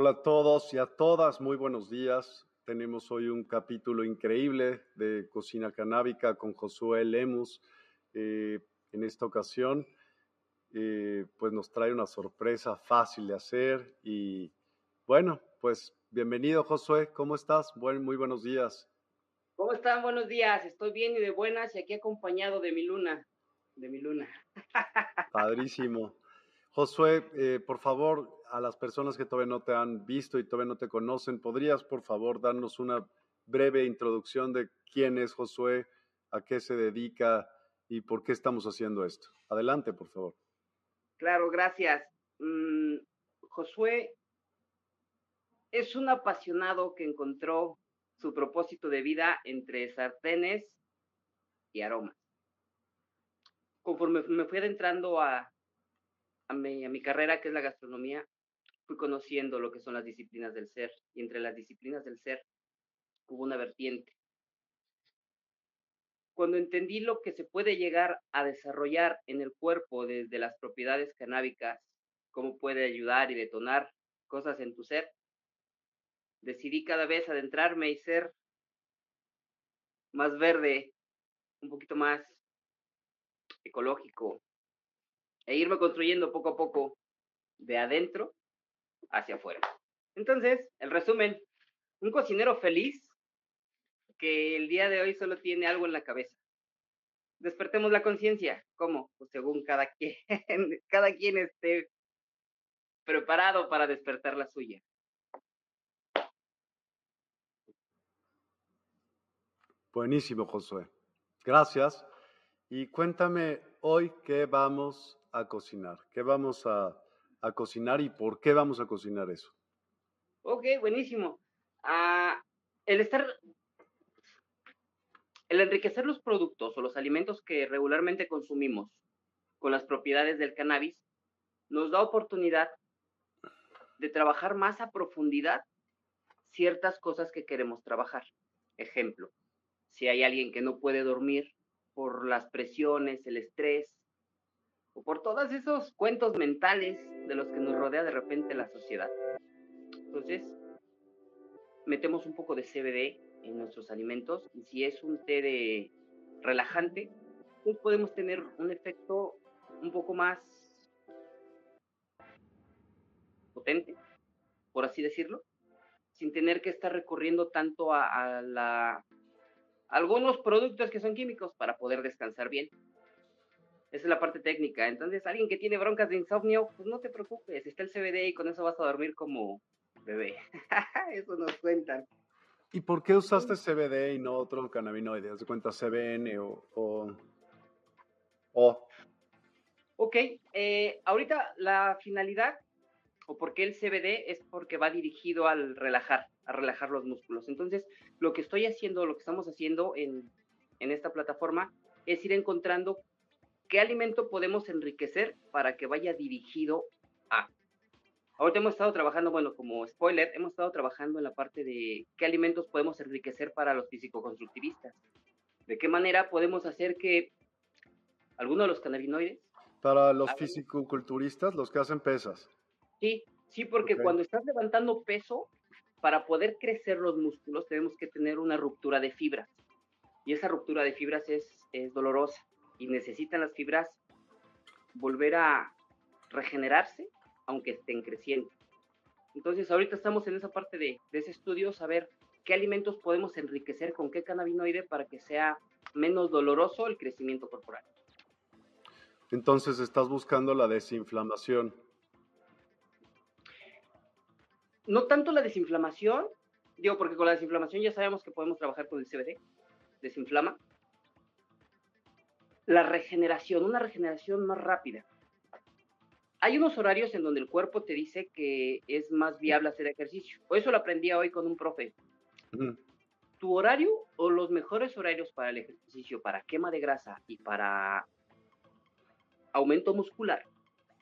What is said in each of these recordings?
Hola a todos y a todas, muy buenos días. Tenemos hoy un capítulo increíble de cocina canábica con Josué Lemus. Eh, en esta ocasión, eh, pues nos trae una sorpresa fácil de hacer y bueno, pues bienvenido Josué, ¿cómo estás? Buen, muy buenos días. ¿Cómo están? Buenos días, estoy bien y de buenas y aquí acompañado de mi luna, de mi luna. Padrísimo. Josué, eh, por favor, a las personas que todavía no te han visto y todavía no te conocen, ¿podrías, por favor, darnos una breve introducción de quién es Josué, a qué se dedica y por qué estamos haciendo esto? Adelante, por favor. Claro, gracias. Mm, Josué es un apasionado que encontró su propósito de vida entre sartenes y aromas. Conforme me fui adentrando a, a mi, carrera, que es la gastronomía, fui conociendo lo que son las disciplinas del ser. Y entre las disciplinas del ser hubo una vertiente. Cuando entendí lo que se puede llegar a desarrollar en el cuerpo desde las propiedades canábicas, cómo puede ayudar y detonar cosas en tu ser, decidí cada vez adentrarme y ser más verde, un poquito más ecológico, e irme construyendo poco a poco de adentro hacia afuera. Entonces, el resumen, un cocinero feliz que el día de hoy solo tiene algo en la cabeza. Despertemos la conciencia. ¿Cómo? Pues según cada quien, cada quien esté preparado para despertar la suya. Buenísimo, Josué. Gracias. Y cuéntame hoy qué vamos cocinar? ¿Qué vamos a, cocinar y por qué vamos a cocinar eso? Ok, buenísimo. Ah, el estar, el enriquecer los productos o los alimentos que regularmente consumimos con las propiedades del cannabis nos da oportunidad de trabajar más a profundidad ciertas cosas que queremos trabajar. Ejemplo, si hay alguien que no puede dormir por las presiones, el estrés, por todos esos cuentos mentales de los que nos rodea de repente la sociedad. Entonces, metemos un poco de CBD en nuestros alimentos y si es un té de relajante, pues podemos tener un efecto un poco más potente, por así decirlo, sin tener que estar recurriendo tanto a, algunos productos que son químicos para poder descansar bien. Esa es la parte técnica. Entonces, alguien que tiene broncas de insomnio, pues no te preocupes, está el CBD y con eso vas a dormir como bebé. eso nos cuentan. ¿Y por qué usaste CBD y no otro cannabinoide? ¿Has de cuenta CBN o...? o, Ok, eh, ahorita la finalidad o por qué el CBD es porque va dirigido al relajar, a relajar los músculos. Entonces, lo que estoy haciendo, lo que estamos haciendo en, en esta plataforma es ir encontrando ¿qué alimento podemos enriquecer para que vaya dirigido a? Ahorita hemos estado trabajando, bueno, como spoiler, hemos estado trabajando en la parte de qué alimentos podemos enriquecer para los físico-constructivistas. ¿De qué manera podemos hacer que alguno de los cannabinoides... Para los físico-culturistas, los que hacen pesas. Sí, sí, porque cuando estás levantando peso, para poder crecer los músculos tenemos que tener una ruptura de fibras. Y esa ruptura de fibras es, es dolorosa y necesitan las fibras volver a regenerarse, aunque estén creciendo. Entonces, ahorita estamos en esa parte de, ese estudio, saber qué alimentos podemos enriquecer con qué cannabinoide para que sea menos doloroso el crecimiento corporal. Entonces, estás buscando la desinflamación. No tanto la desinflamación, digo, porque con la desinflamación ya sabemos que podemos trabajar con el CBD, desinflama, la regeneración, una regeneración más rápida. Hay unos horarios en donde el cuerpo te dice que es más viable hacer ejercicio. O eso lo aprendí hoy con un profe. Tu horario o los mejores horarios para el ejercicio, para quema de grasa y para aumento muscular,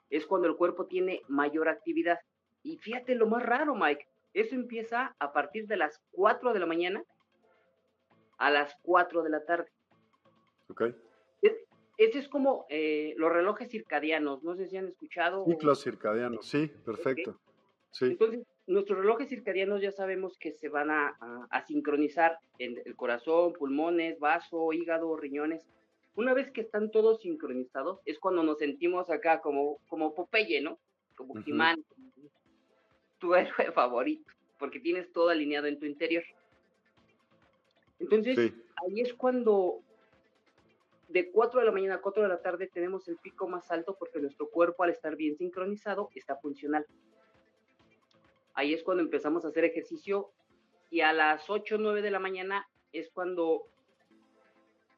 es cuando el cuerpo tiene mayor actividad. Y fíjate lo más raro, Mike, eso empieza a partir de las 4 de la mañana a las 4 de la tarde. Okay. Ese es como eh, los relojes circadianos, no sé si han escuchado. Ciclos circadianos, sí, perfecto. Sí. Entonces, nuestros relojes circadianos ya sabemos que se van a, sincronizar en el corazón, pulmones, vaso, hígado, riñones. Una vez que están todos sincronizados, es cuando nos sentimos acá como, como Popeye, ¿no? Como uh tu héroe favorito, porque tienes todo alineado en tu interior. Entonces, ahí es cuando de 4 de la mañana a 4 de la tarde tenemos el pico más alto porque nuestro cuerpo al estar bien sincronizado está funcional. Ahí es cuando empezamos a hacer ejercicio y a las 8 o 9 de la mañana es cuando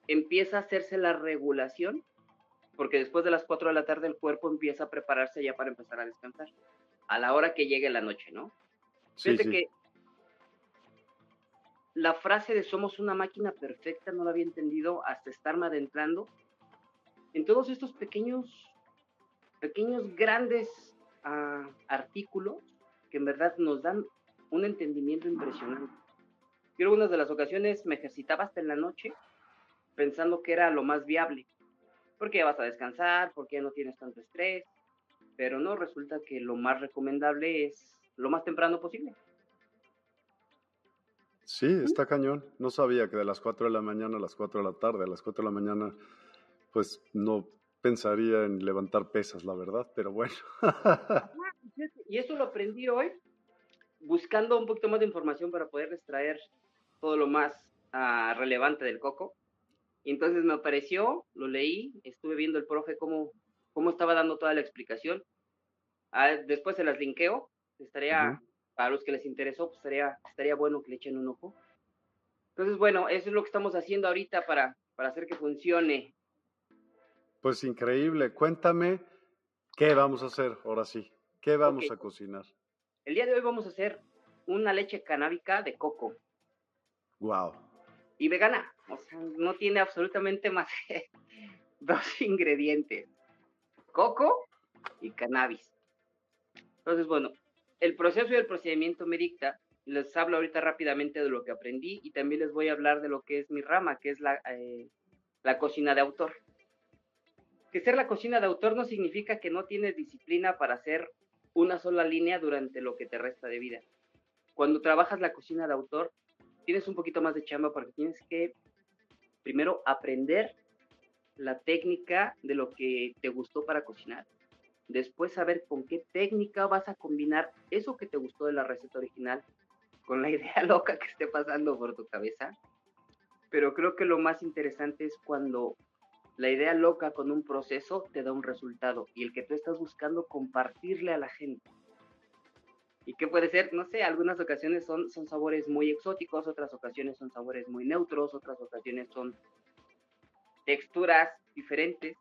empieza a hacerse la regulación, porque después de las 4 de la tarde el cuerpo empieza a prepararse ya para empezar a descansar, a la hora que llegue la noche, ¿no? Sí, que la frase de somos una máquina perfecta no la había entendido hasta estarme adentrando en todos estos pequeños, pequeños, grandes ah, artículos que en verdad nos dan un entendimiento impresionante. Yo algunas de las ocasiones me ejercitaba hasta en la noche pensando que era lo más viable, porque ya vas a descansar, porque ya no tienes tanto estrés, pero no, resulta que lo más recomendable es lo más temprano posible. Sí, está cañón. No sabía que de las 4 de la mañana a las 4 de la tarde, a las 4 de la mañana, pues no pensaría en levantar pesas, la verdad, pero bueno. y eso lo aprendí hoy, buscando un poquito más de información para poder extraer todo lo más ah, relevante del coco. Entonces me apareció, lo leí, estuve viendo el profe cómo, cómo estaba dando toda la explicación. Ah, después se las linkeo, estaría para los que les interesó, pues estaría, estaría bueno que le echen un ojo. Entonces, bueno, eso es lo que estamos haciendo ahorita para, para hacer que funcione. Pues increíble. Cuéntame qué vamos a hacer ahora sí. ¿Qué vamos a cocinar? El día de hoy vamos a hacer una leche canábica de coco. Wow. Y vegana. O sea, no tiene absolutamente más que dos ingredientes. Coco y cannabis. Entonces, bueno, el proceso y el procedimiento me dicta. Les hablo ahorita rápidamente de lo que aprendí y también les voy a hablar de lo que es mi rama, que es la, eh, la cocina de autor. Que ser la cocina de autor no significa que no tienes disciplina para hacer una sola línea durante lo que te resta de vida. Cuando trabajas la cocina de autor, tienes un poquito más de chamba porque tienes que primero aprender la técnica de lo que te gustó para cocinar después saber con qué técnica vas a combinar eso que te gustó de la receta original con la idea loca que esté pasando por tu cabeza. Pero creo que lo más interesante es cuando la idea loca con un proceso te da un resultado y el que tú estás buscando compartirle a la gente. ¿Y qué puede ser? No sé, algunas ocasiones son, son sabores muy exóticos, otras ocasiones son sabores muy neutros, otras ocasiones son texturas diferentes.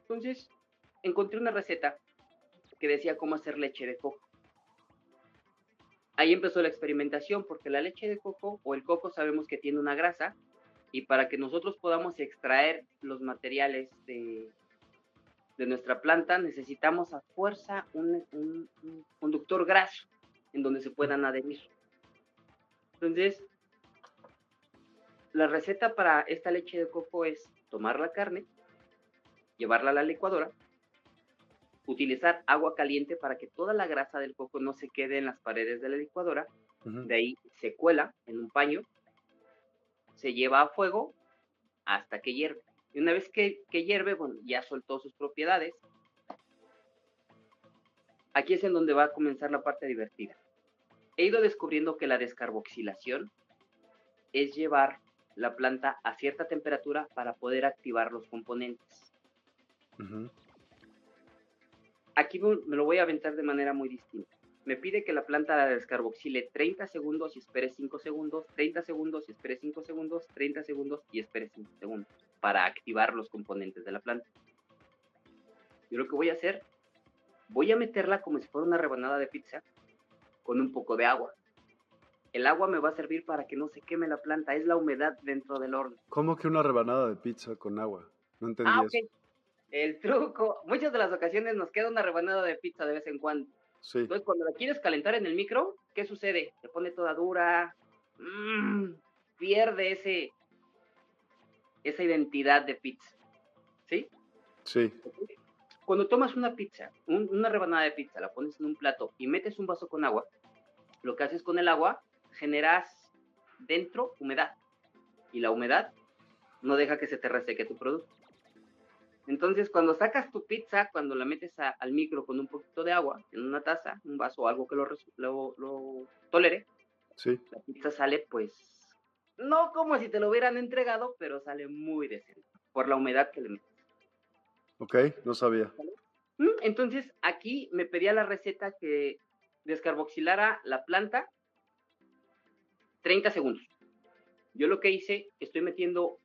Entonces, encontré una receta que decía cómo hacer leche de coco. Ahí empezó la experimentación porque la leche de coco o el coco sabemos que tiene una grasa y para que nosotros podamos extraer los materiales de, de nuestra planta necesitamos a fuerza un, un, conductor graso en donde se puedan adherir. Entonces, la receta para esta leche de coco es tomar la carne, llevarla a la licuadora, utilizar agua caliente para que toda la grasa del coco no se quede en las paredes de la licuadora. De ahí se cuela en un paño, se lleva a fuego hasta que hierve. Y una vez que, que hierve, bueno, ya soltó sus propiedades. Aquí es en donde va a comenzar la parte divertida. He ido descubriendo que la descarboxilación es llevar la planta a cierta temperatura para poder activar los componentes aquí me lo voy a aventar de manera muy distinta. Me pide que la planta la descarboxile 30 segundos y espere 5 segundos, 30 segundos y espere 5 segundos, 30 segundos y espere 5 segundos para activar los componentes de la planta. Yo lo que voy a hacer, voy a meterla como si fuera una rebanada de pizza con un poco de agua. El agua me va a servir para que no se queme la planta, es la humedad dentro del horno. ¿Cómo que una rebanada de pizza con agua? No entendí ah, eso el truco, muchas de las ocasiones nos queda una rebanada de pizza de vez en cuando. Entonces, cuando la quieres calentar en el micro, ¿qué sucede? Se pone toda dura, mmm, pierde ese, esa identidad de pizza. ¿Sí? Sí. Cuando tomas una pizza, una rebanada de pizza, la pones en un plato y metes un vaso con agua, lo que haces con el agua, generas dentro humedad. Y la humedad no deja que se te reseque tu producto. Entonces, cuando sacas tu pizza, cuando la metes al micro con un poquito de agua, en una taza, un vaso o algo que lo, lo, tolere, sí. la pizza sale, pues, no como si te lo hubieran entregado, pero sale muy decente, por la humedad que le metes. Ok, no sabía. Mm, entonces, aquí me pedía la receta que descarboxilara la planta 30 segundos. Yo lo que hice, estoy metiendo,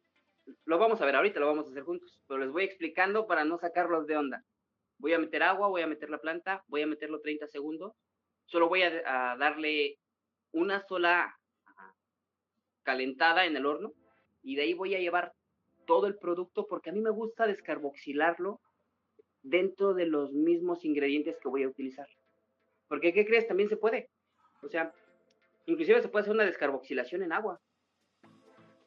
lo vamos a ver ahorita, lo vamos a hacer juntos, pero les voy explicando para no sacarlos de onda. Voy a meter agua, voy a meter la planta, voy a meterlo 30 segundos, solo voy a, darle una sola calentada en el horno y de ahí voy a llevar todo el producto porque a mí me gusta descarboxilarlo dentro de los mismos ingredientes que voy a utilizar. Porque, ¿qué crees? También se puede. O sea, Inclusive se puede hacer una descarboxilación en agua.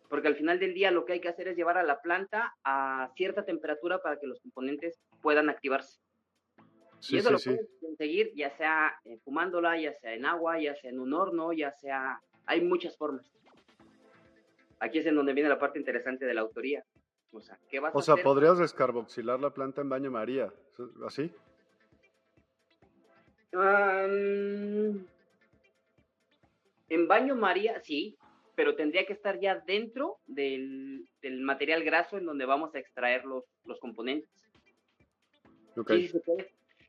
Porque al final del día lo que hay que hacer es llevar a la planta a cierta temperatura para que los componentes puedan activarse. y eso lo puedes conseguir ya sea eh, fumándola, ya sea en agua, ya sea en un horno, ya sea... Hay muchas formas. Aquí es en donde viene la parte interesante de la autoría. O sea, ¿qué vas o sea ¿podrías descarboxilar la planta en baño María? ¿Así? En baño María, sí, pero tendría que estar ya dentro del, material graso en donde vamos a extraer los, los componentes. Okay. Sí, sí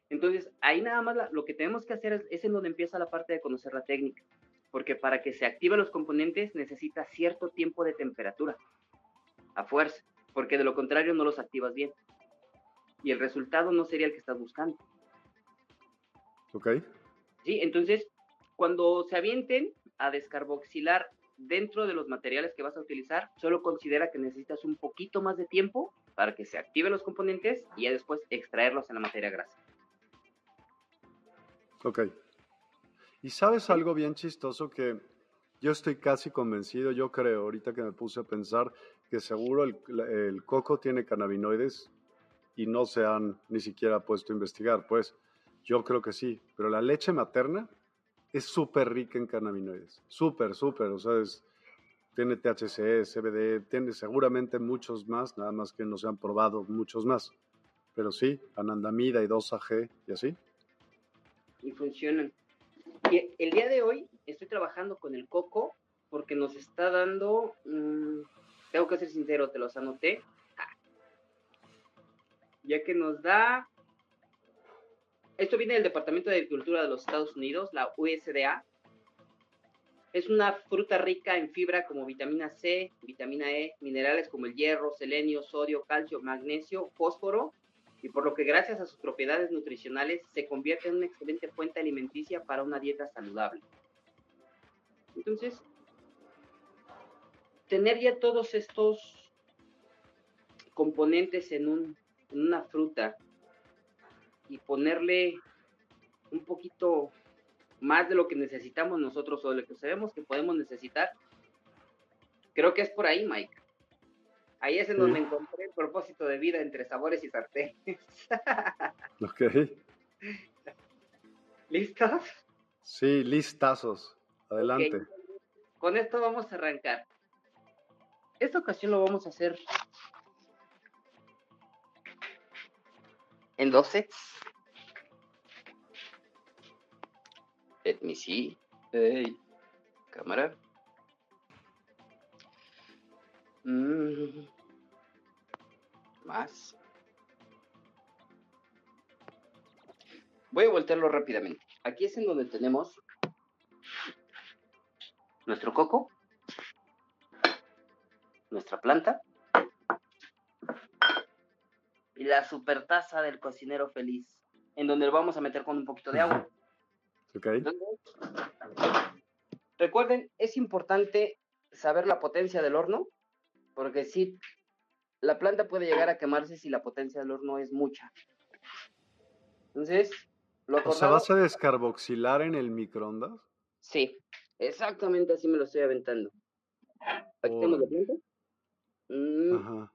Entonces, ahí nada más lo que tenemos que hacer es, en donde empieza la parte de conocer la técnica, porque para que se activen los componentes necesita cierto tiempo de temperatura, a fuerza, porque de lo contrario no los activas bien. Y el resultado no sería el que estás buscando. Ok. Sí, entonces, cuando se avienten, a descarboxilar dentro de los materiales que vas a utilizar, solo considera que necesitas un poquito más de tiempo para que se activen los componentes y ya después extraerlos en la materia grasa. Ok. Y sabes algo bien chistoso que yo estoy casi convencido, yo creo, ahorita que me puse a pensar, que seguro el, el coco tiene cannabinoides y no se han ni siquiera puesto a investigar, pues yo creo que sí, pero la leche materna es súper rica en cannabinoides, súper, súper, o sea, tiene THC, CBD, tiene seguramente muchos más, nada más que no se han probado muchos más, pero sí, anandamida y 2AG y así. Y funcionan. El día de hoy estoy trabajando con el coco porque nos está dando, mm, tengo que ser sincero, te los anoté, ya que nos da esto viene del Departamento de Agricultura de los Estados Unidos, la USDA. Es una fruta rica en fibra como vitamina C, vitamina E, minerales como el hierro, selenio, sodio, calcio, magnesio, fósforo, y por lo que gracias a sus propiedades nutricionales se convierte en una excelente fuente alimenticia para una dieta saludable. Entonces, tener ya todos estos componentes en, un, en una fruta y ponerle un poquito más de lo que necesitamos nosotros o de lo que sabemos que podemos necesitar. Creo que es por ahí, Mike. Ahí es en donde encontré el propósito de vida entre sabores y sartenes. ok. ¿Listos? Sí, listazos. Adelante. Con esto vamos a arrancar. Esta ocasión lo vamos a hacer en dos sets. Let me see. Hey, cámara. Mm. Más. Voy a voltearlo rápidamente. Aquí es en donde tenemos nuestro coco, nuestra planta la super taza del cocinero feliz, en donde lo vamos a meter con un poquito de agua. recuerden, es importante saber la potencia del horno, porque si la planta puede llegar a quemarse si la potencia del horno es mucha. Entonces, lo O sea, ¿vas a descarboxilar en el microondas? Sí, exactamente así me lo estoy aventando. Aquí tenemos la planta. Mm. Ajá.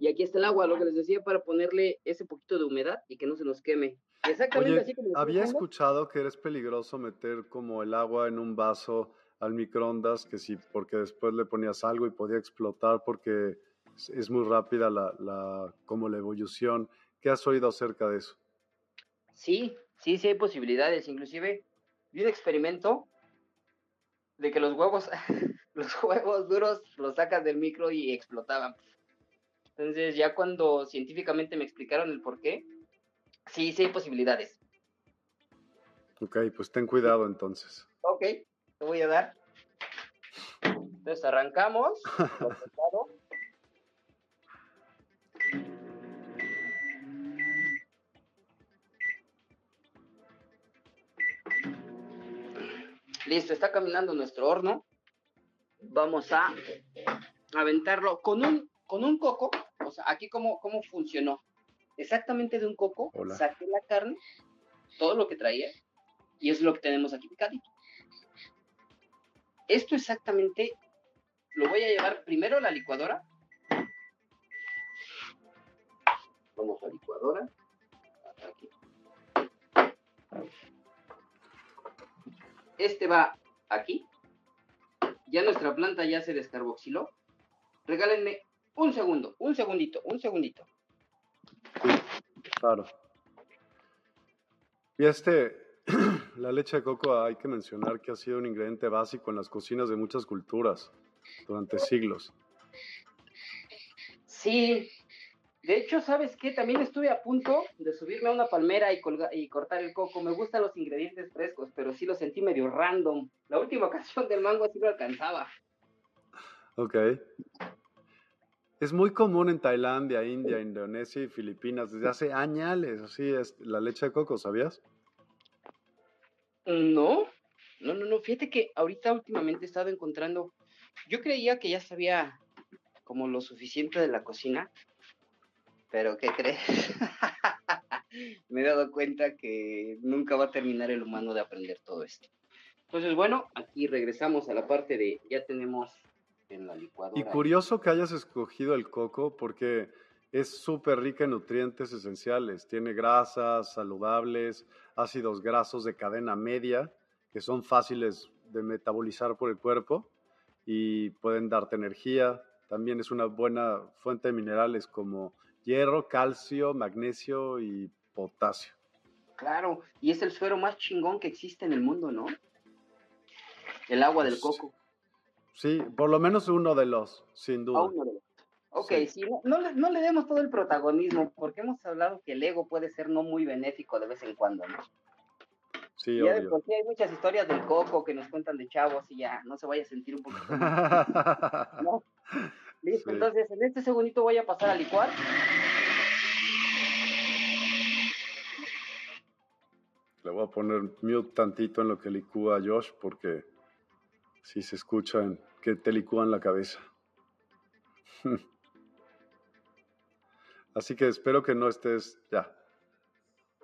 Y aquí está el agua, lo que les decía, para ponerle ese poquito de humedad y que no se nos queme. Exactamente así como había escuchado que eres peligroso meter como el agua en un vaso al microondas, que sí, porque después le ponías algo y podía explotar porque es muy rápida la, la, como la evolución. ¿Qué has oído acerca de eso? Sí, sí, sí hay posibilidades. Inclusive vi un experimento de que los huevos, los huevos duros los sacas del micro y explotaban. Entonces ya cuando científicamente me explicaron el por qué, sí, sí hay posibilidades. Ok, pues ten cuidado entonces. Ok, te voy a dar. Entonces arrancamos. Listo, está caminando nuestro horno. Vamos a aventarlo con un, con un coco. O sea, aquí cómo, cómo funcionó. Exactamente de un coco, saqué la carne, todo lo que traía, y es lo que tenemos aquí picadito. Esto exactamente lo voy a llevar primero a la licuadora. Vamos a la licuadora. Aquí. Este va aquí. Ya nuestra planta ya se descarboxiló. Regálenme un segundo, un segundito, un segundito. Claro. Y este, la leche de coco hay que mencionar que ha sido un ingrediente básico en las cocinas de muchas culturas durante siglos. Sí, de hecho, ¿sabes qué? También estuve a punto de subirme a una palmera y, y cortar el coco. Me gustan los ingredientes frescos, pero sí lo sentí medio random. La última ocasión del mango sí lo alcanzaba. Ok. Es muy común en Tailandia, India, Indonesia y Filipinas desde hace años. Así es la leche de coco, ¿sabías? No, no, no, no. Fíjate que ahorita últimamente he estado encontrando. Yo creía que ya sabía como lo suficiente de la cocina, pero ¿qué crees? Me he dado cuenta que nunca va a terminar el humano de aprender todo esto. Entonces, bueno, aquí regresamos a la parte de ya tenemos en la licuadora. Y curioso que hayas escogido el coco porque es súper rica en nutrientes esenciales. Tiene grasas saludables, ácidos grasos de cadena media, que son fáciles de metabolizar por el cuerpo y pueden darte energía. También es una buena fuente de minerales como hierro, calcio, magnesio y potasio. Claro, y es el suero más chingón que existe en el mundo, ¿no? El agua del coco. Sí, por lo menos uno de los, sin duda. uno de los. Ok, sí. no, no, le demos todo el protagonismo, porque hemos hablado que el ego puede ser no muy benéfico de vez en cuando, ¿no? Sí, ya de por sí hay muchas historias del coco que nos cuentan de chavos y ya no se vaya a sentir un poquito. ¿no? Listo, entonces en este segundito voy a pasar a licuar. Le voy a poner mute tantito en lo que licúa Josh porque si se escuchan que te licúan la cabeza. Así que espero que no estés ya.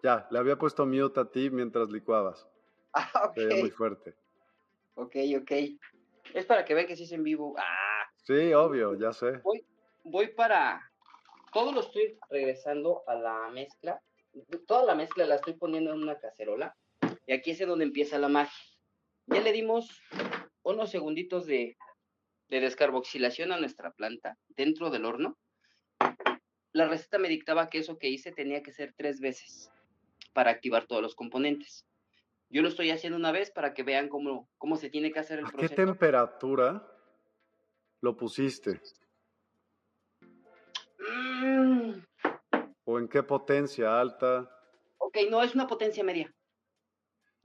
Ya, le había puesto mute a ti mientras licuabas. Ah, ok. muy fuerte. Ok, ok. Es para que vean que sí es en vivo. Ah, Sí, obvio, ya sé. Voy, voy para. Todo lo estoy regresando a la mezcla. Toda la mezcla la estoy poniendo en una cacerola. Y aquí es donde empieza la magia. Ya le dimos unos segunditos de, de descarboxilación a nuestra planta dentro del horno. La receta me dictaba que eso que hice tenía que ser tres veces para activar todos los componentes. Yo lo estoy haciendo una vez para que vean cómo, cómo se tiene que hacer el ¿A proceso. ¿Qué temperatura lo pusiste? Mm. ¿O en qué potencia alta? Ok, no, es una potencia media.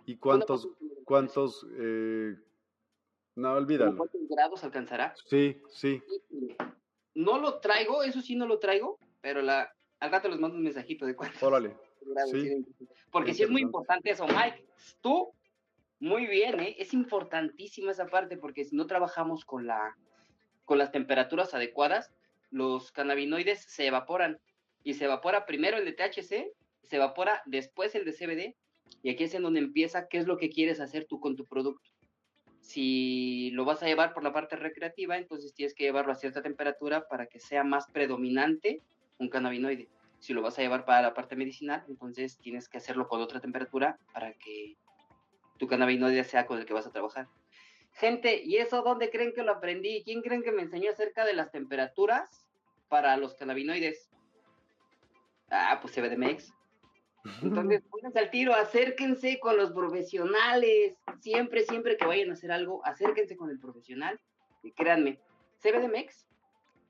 ¿Y cuántos, cuántos, eh, no, olvídalo. ¿Cuántos grados alcanzará? Sí, sí. No lo traigo, eso sí no lo traigo, pero la, al rato les mando un mensajito de cuántos Órale. grados. Sí. Porque sí es muy importante eso, Mike. Tú, muy bien, ¿eh? Es importantísima esa parte porque si no trabajamos con la, con las temperaturas adecuadas, los cannabinoides se evaporan. Y se evapora primero el de THC, se evapora después el de CBD, y aquí es en donde empieza qué es lo que quieres hacer tú con tu producto. Si lo vas a llevar por la parte recreativa, entonces tienes que llevarlo a cierta temperatura para que sea más predominante un cannabinoide. Si lo vas a llevar para la parte medicinal, entonces tienes que hacerlo con otra temperatura para que tu cannabinoide sea con el que vas a trabajar. Gente, ¿y eso dónde creen que lo aprendí? ¿Quién creen que me enseñó acerca de las temperaturas para los cannabinoides? Ah, pues CBDMX. Entonces, pónganse al tiro, acérquense con los profesionales. Siempre, siempre que vayan a hacer algo, acérquense con el profesional. Y créanme, CBDMX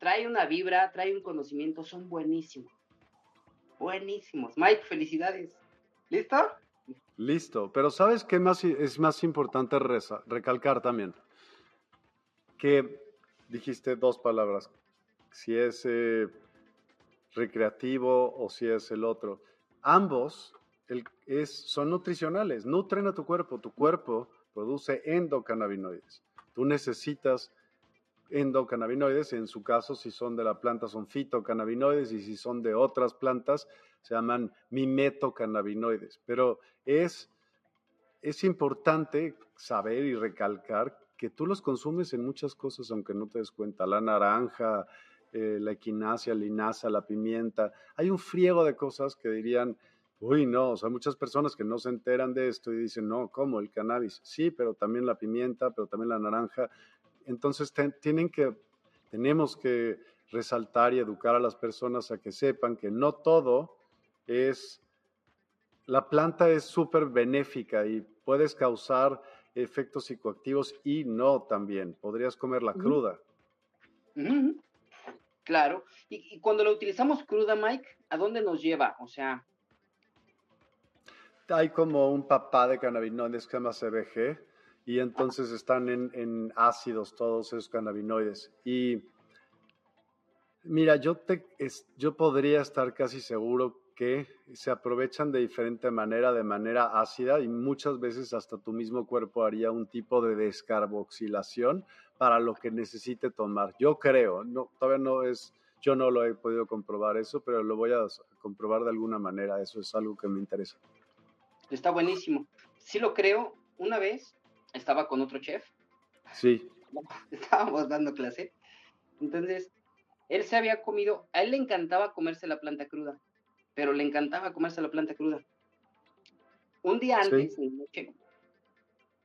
trae una vibra, trae un conocimiento, son buenísimos. Buenísimos. Mike, felicidades. ¿Listo? Listo, pero ¿sabes qué más es más importante recalcar también? Que dijiste dos palabras, si es eh, recreativo o si es el otro. Ambos son nutricionales, nutren a tu cuerpo, tu cuerpo produce endocannabinoides. Tú necesitas endocannabinoides, en su caso, si son de la planta, son fitocannabinoides y si son de otras plantas, se llaman mimetocannabinoides. Pero es, es importante saber y recalcar que tú los consumes en muchas cosas, aunque no te des cuenta. La naranja, eh, la equinacia, la linaza, la pimienta. Hay un friego de cosas que dirían, uy, no, o sea, muchas personas que no se enteran de esto y dicen, no, ¿cómo? El cannabis. Sí, pero también la pimienta, pero también la naranja. Entonces tienen que, tenemos que resaltar y educar a las personas a que sepan que no todo es, la planta es súper benéfica y puedes causar efectos psicoactivos y no también. Podrías comerla cruda. Claro. Y, cuando la utilizamos cruda, Mike, ¿a dónde nos lleva? O sea... Hay como un papá de cannabinoides que se llama CBG y entonces están en, ácidos todos esos cannabinoides. Y mira, yo, te, yo podría estar casi seguro que se aprovechan de diferente manera, de manera ácida, y muchas veces hasta tu mismo cuerpo haría un tipo de descarboxilación para lo que necesite tomar. Yo creo, no, todavía no es, yo no lo he podido comprobar eso, pero lo voy a comprobar de alguna manera, eso es algo que me interesa. Está buenísimo. Sí lo creo, una vez estaba con otro chef. Sí. Estábamos dando clase. Entonces, él se había comido, a él le encantaba comerse la planta cruda, pero le encantaba comerse la planta cruda. Un día antes,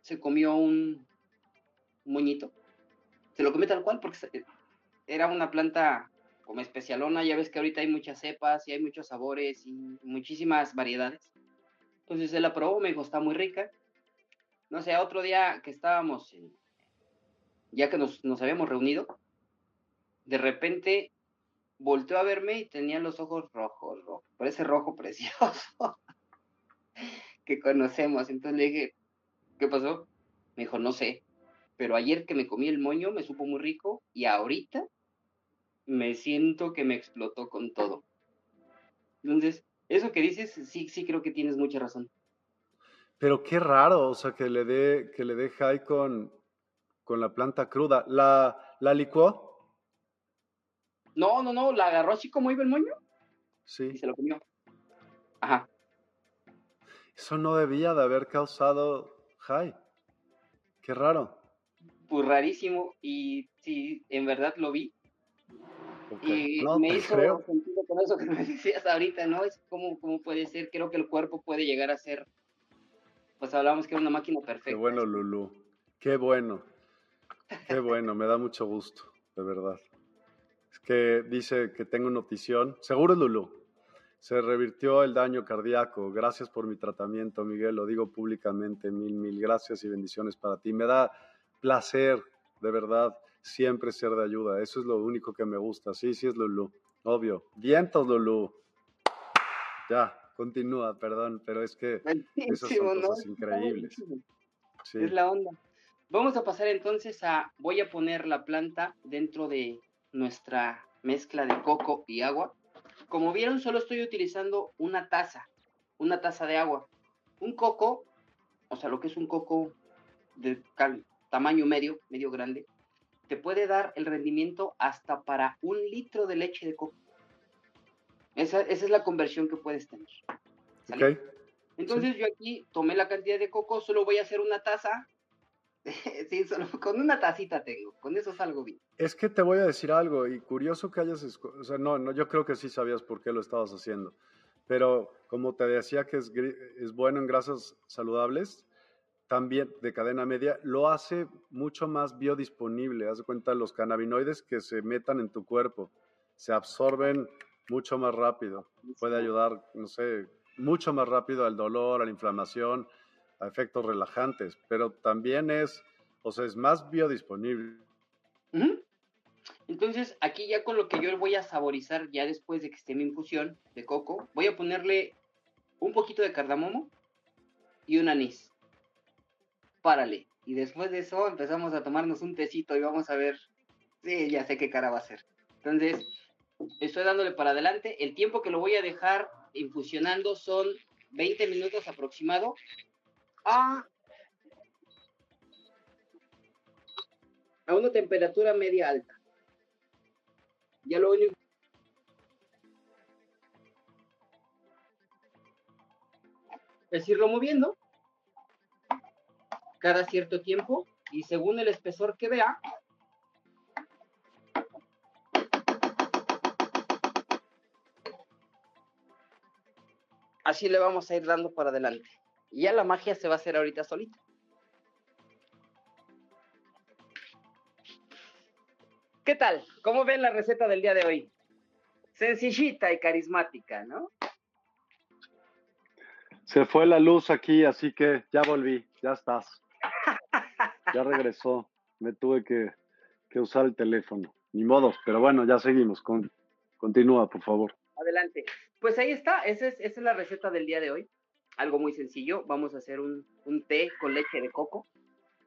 se comió un, moñito. Se lo comió tal cual porque era una planta como especialona. Ya ves que ahorita hay muchas cepas y hay muchos sabores y muchísimas variedades. Entonces él la probó, me dijo, está muy rica no sé, otro día que estábamos, ya que nos, habíamos reunido, de repente volteó a verme y tenía los ojos rojos, rojo, por ese rojo precioso que conocemos. Entonces le dije, ¿qué pasó? Me dijo, no sé, pero ayer que me comí el moño me supo muy rico y ahorita me siento que me explotó con todo. Entonces, eso que dices, sí, sí creo que tienes mucha razón. Pero qué raro, o sea, que le dé, que le dé high con, con la planta cruda. ¿La, ¿La licuó? No, no, no, la agarró así como iba el moño. Sí. Y se lo comió. Ajá. Eso no debía de haber causado high. Qué raro. Pues rarísimo. Y sí, en verdad lo vi. Y me hizo sentido con eso que me decías ahorita, ¿no? Es como, como puede ser, creo que el cuerpo puede llegar a ser pues hablábamos que era una máquina perfecta. Qué bueno, Lulu. Qué bueno. Qué bueno, me da mucho gusto, de verdad. Que dice que tengo notición. Seguro es Lulu. Se revirtió el daño cardíaco. Gracias por mi tratamiento, Miguel. Lo digo públicamente. Mil, mil gracias y bendiciones para ti. Me da placer, de verdad, siempre ser de ayuda. Eso es lo único que me gusta. Sí, sí es Lulu. Obvio. Vientos, Lulu. Ya, continúa, perdón, pero es que esas son cosas increíbles. Es la onda. Vamos a pasar entonces a, voy a poner la planta dentro de nuestra mezcla de coco y agua. Como vieron, solo estoy utilizando una taza, una taza de agua. Un coco, o sea, lo que es un coco de tamaño medio, medio grande, te puede dar el rendimiento hasta para un litro de leche de coco. Esa, es la conversión que puedes tener. Entonces yo aquí tomé la cantidad de coco, solo voy a hacer una taza, sí, solo con una tacita tengo, con eso salgo bien. Es que te voy a decir algo, y curioso que hayas, o sea, no, no, yo creo que sí sabías por qué lo estabas haciendo, pero como te decía que es, es bueno en grasas saludables, también de cadena media, lo hace mucho más biodisponible. Haz de cuenta los cannabinoides que se metan en tu cuerpo, se absorben mucho más rápido. Puede ayudar, no sé, mucho más rápido al dolor, a la inflamación, a efectos relajantes, pero también es, o sea, es más biodisponible. Entonces, aquí ya con lo que yo voy a saborizar ya después de que esté mi infusión de coco, voy a ponerle un poquito de cardamomo y un anís. Párale. Y después de eso empezamos a tomarnos un tecito y vamos a ver. Sí, ya sé qué cara va a ser. Entonces, estoy dándole para adelante. El tiempo que lo voy a dejar infusionando son 20 minutos aproximado a, a una temperatura media alta. Ya lo único es irlo moviendo cada cierto tiempo y según el espesor que vea, así le vamos a ir dando para adelante. Y ya la magia se va a hacer ahorita solita. ¿Qué tal? ¿Cómo ven la receta del día de hoy? Sencillita y carismática, ¿no? Se fue la luz aquí, así que ya volví, ya estás. Ya regresó. Me tuve que, usar el teléfono. Ni modo, pero bueno, ya seguimos. Con, continúa, por favor. Adelante. Pues ahí está, esa es, esa es la receta del día de hoy algo muy sencillo. Vamos a hacer un, té con leche de coco,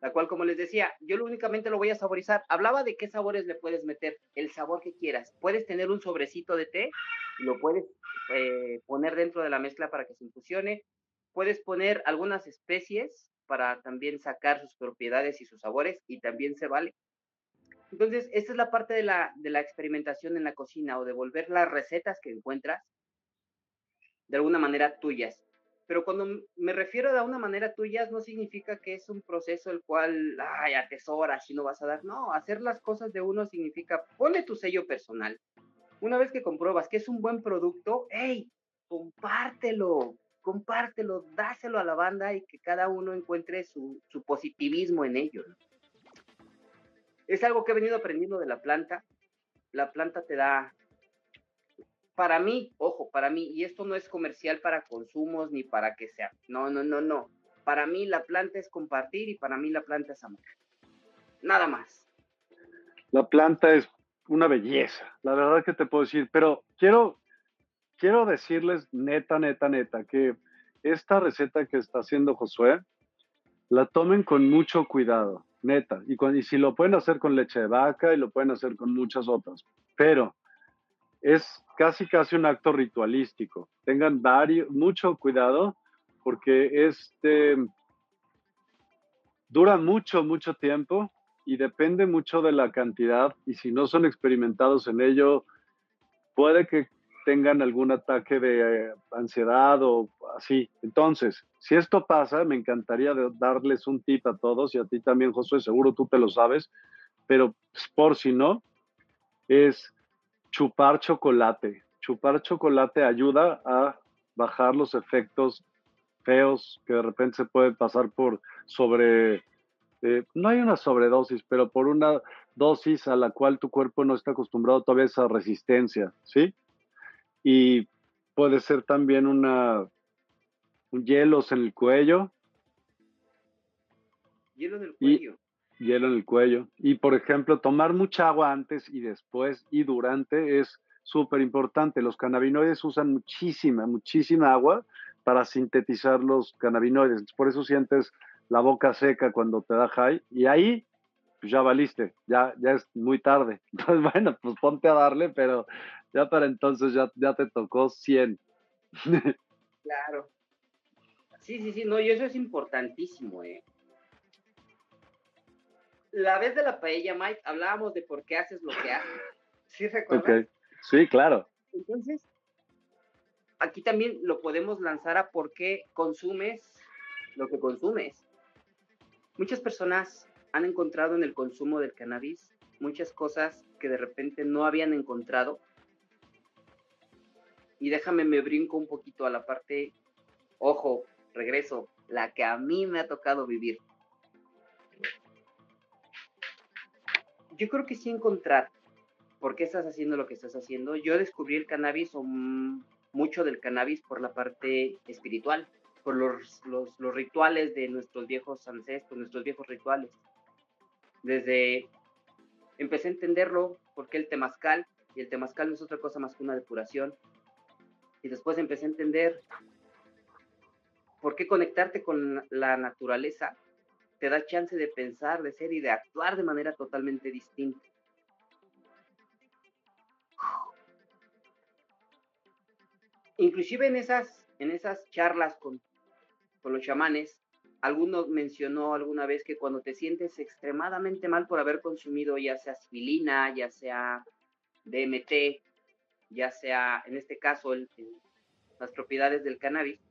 la cual, como les decía, yo únicamente lo voy a saborizar. Hablaba de qué sabores le puedes meter, el sabor que quieras. Puedes tener un sobrecito de té, lo puedes eh, poner dentro de la mezcla para que se infusione. Puedes poner algunas especies para también sacar sus propiedades y sus sabores, y también se vale. Entonces, esta es la parte de la, de la experimentación en la cocina o de volver las recetas que encuentras de alguna manera tuyas pero cuando me refiero de una manera tuya, no significa que es un proceso el cual, ay, atesoras y no vas a dar. No, hacer las cosas de uno significa, ponle tu sello personal. Una vez que compruebas que es un buen producto, hey, compártelo, compártelo, dáselo a la banda y que cada uno encuentre su positivismo en ello. Es algo que he venido aprendiendo de la planta. La planta te da para mí, ojo, para mí, y esto no es comercial para consumos ni para que sea, no, no, no, no. Para mí la planta es compartir y para mí la planta es amor. Nada más. La planta es una belleza, la verdad que te puedo decir, pero quiero, quiero decirles neta, neta, neta, que esta receta que está haciendo Josué, la tomen con mucho cuidado, neta, y, y si lo pueden hacer con leche de vaca y lo pueden hacer con muchas otras, pero es casi casi un acto ritualístico. Tengan varios, mucho cuidado porque este dura mucho, mucho tiempo y depende mucho de la cantidad y si no son experimentados en ello, puede que tengan algún ataque de eh, ansiedad o así. Entonces, si esto pasa, me encantaría darles un tip a todos y a ti también, Josué, seguro tú te lo sabes, pero por si no, es chupar chocolate. Chupar chocolate ayuda a bajar los efectos feos que de repente se pueden pasar por sobre, eh, no hay una sobredosis, pero por una dosis a la cual tu cuerpo no está acostumbrado todavía a esa resistencia, ¿sí? Y puede ser también una, un hielos en el cuello. Hielo en el cuello hielo en el cuello. Y, por ejemplo, tomar mucha agua antes y después y durante es súper importante. Los cannabinoides usan muchísima, muchísima agua para sintetizar los cannabinoides. Por eso sientes la boca seca cuando te da high. Y ahí, pues ya valiste, ya, ya es muy tarde. Entonces, bueno, pues ponte a darle, pero ya para entonces ya, ya te tocó 100. Claro. Sí, sí, sí, no, y eso es importantísimo, ¿eh? La vez de la paella, Mike, hablábamos de por qué haces lo que haces. ¿Sí recuerdas? Sí, claro. Entonces, aquí también lo podemos lanzar a por qué consumes lo que consumes. Muchas personas han encontrado en el consumo del cannabis muchas cosas que de repente no habían encontrado. Y déjame, me brinco un poquito a la parte, ojo, regreso, la que a mí me ha tocado vivir. Yo creo que sí encontrar por qué estás haciendo lo que estás haciendo. Yo descubrí el cannabis o mucho del cannabis por la parte espiritual, por los, los, los rituales de nuestros viejos ancestros, nuestros viejos rituales. Desde empecé a entenderlo, porque el temazcal, y el temazcal no es otra cosa más que una depuración. Y después empecé a entender por qué conectarte con la naturaleza te da chance de pensar, de ser y de actuar de manera totalmente distinta. Inclusive en esas, en esas charlas con, con los chamanes, alguno mencionó alguna vez que cuando te sientes extremadamente mal por haber consumido ya sea aspirina, ya sea DMT, ya sea en este caso las propiedades del cannabis,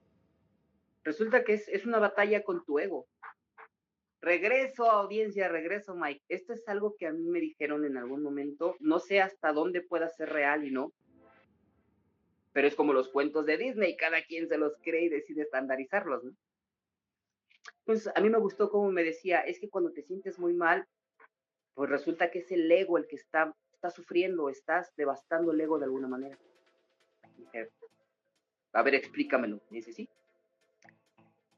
resulta que es, es una batalla con tu ego. Regreso, audiencia, regreso, Mike. Esto es algo que a mí me dijeron en algún momento. No sé hasta dónde pueda ser real y no. Pero es como los cuentos de Disney. Cada quien se los cree y decide estandarizarlos, ¿no? Pues a mí me gustó como me decía, es que cuando te sientes muy mal, pues resulta que es el ego el que está, está sufriendo, estás devastando el ego de alguna manera. A ver, explícamelo. dice, sí.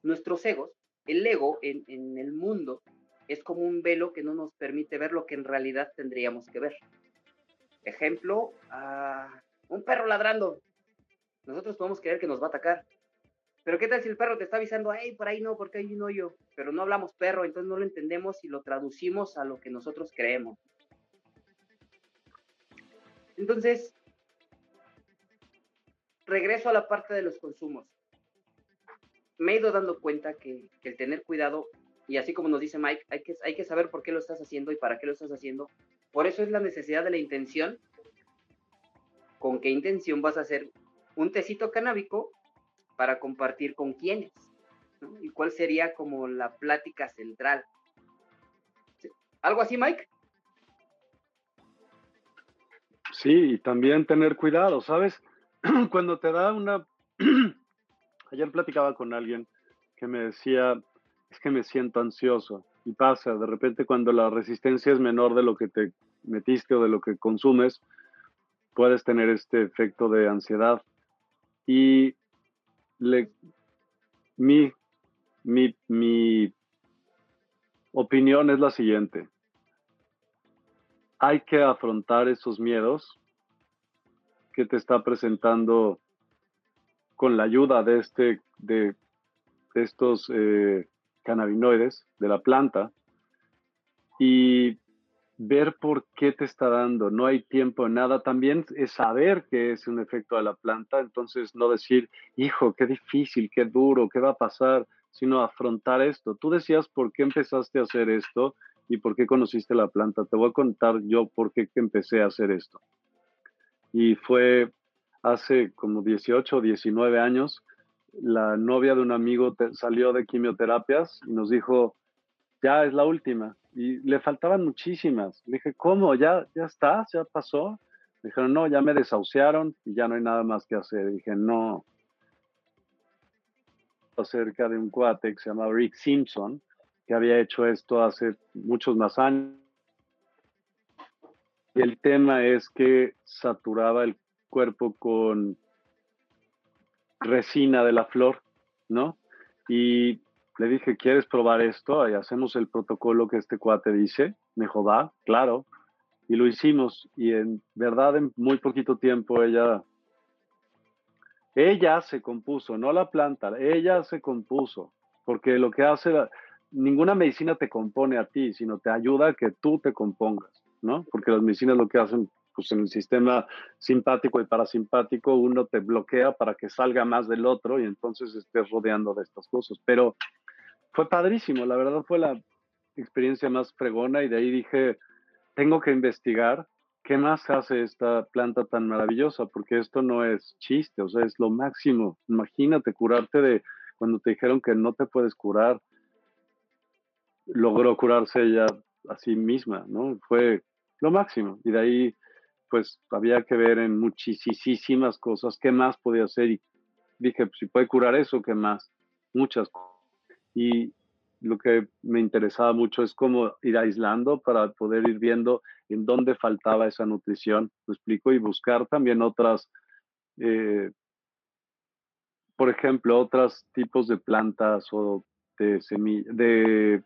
Nuestros egos, el ego en, el mundo es como un velo que no nos permite ver lo que en realidad tendríamos que ver. Ejemplo, ah, un perro ladrando. Nosotros podemos creer que nos va a atacar, pero ¿qué tal si el perro te está avisando, hey, por ahí no, porque hay un hoyo? Pero no hablamos perro, entonces no lo entendemos y lo traducimos a lo que nosotros creemos. Entonces, regreso a la parte de los consumos. Me he ido dando cuenta que, el tener cuidado, y así como nos dice Mike, hay que, hay que saber por qué lo estás haciendo y para qué lo estás haciendo. Por eso es la necesidad de la intención. ¿Con qué intención vas a hacer un tecito canábico para compartir con quiénes, ¿Y cuál sería como la plática central? ¿Algo así, Mike? Sí, y también tener cuidado, ¿sabes? Cuando te da una... Ayer platicaba con alguien que me decía, es que me siento ansioso. Y pasa, de repente cuando la resistencia es menor de lo que te metiste o de lo que consumes, puedes tener este efecto de ansiedad. Y le, mi, mi, mi opinión es la siguiente. Hay que afrontar esos miedos que te está presentando con la ayuda de, este, de, estos eh, cannabinoides de la planta y ver por qué te está dando. No hay tiempo en nada. También es saber que es un efecto de la planta, entonces no decir, hijo, qué difícil, qué duro, qué va a pasar, sino afrontar esto. Tú decías por qué empezaste a hacer esto y por qué conociste la planta. Te voy a contar yo por qué empecé a hacer esto. Y fue hace como 18 o 19 años, la novia de un amigo salió de quimioterapias y nos dijo, ya es la última y le faltaban muchísimas. Le dije, ¿cómo? ¿Ya, ya estás? ¿Ya pasó? Me dijeron, no, ya me desahuciaron y ya no hay nada más que hacer. Y dije, no. Acerca de un cuate que se llama Rick Simpson, que había hecho esto hace muchos más años. Y el tema es que saturaba el cuerpo con resina de la flor, ¿no? Y le dije, ¿quieres probar esto? Y hacemos el protocolo que este cuate dice. Me dijo, claro. Y lo hicimos. Y en verdad, en muy poquito tiempo, ella, ella se compuso, no la planta, ella se compuso. Porque lo que hace, ninguna medicina te compone a ti, sino te ayuda a que tú te compongas, ¿no? Porque las medicinas lo que hacen, pues en el sistema simpático y parasimpático, uno te bloquea para que salga más del otro y entonces estés rodeando de estas cosas. Pero fue padrísimo, la verdad fue la experiencia más fregona y de ahí dije, tengo que investigar qué más hace esta planta tan maravillosa, porque esto no es chiste, o sea, es lo máximo. Imagínate curarte de cuando te dijeron que no te puedes curar. logró curarse ella a sí misma, ¿no? Fue lo máximo. Y de ahí, pues, había que ver en muchísimas cosas qué más podía hacer. Y dije, pues, si puede curar eso, ¿qué más? Muchas. Y lo que me interesaba mucho es cómo ir aislando para poder ir viendo en dónde faltaba esa nutrición, lo explico, y buscar también otras, eh, por ejemplo, otros tipos de plantas o de, de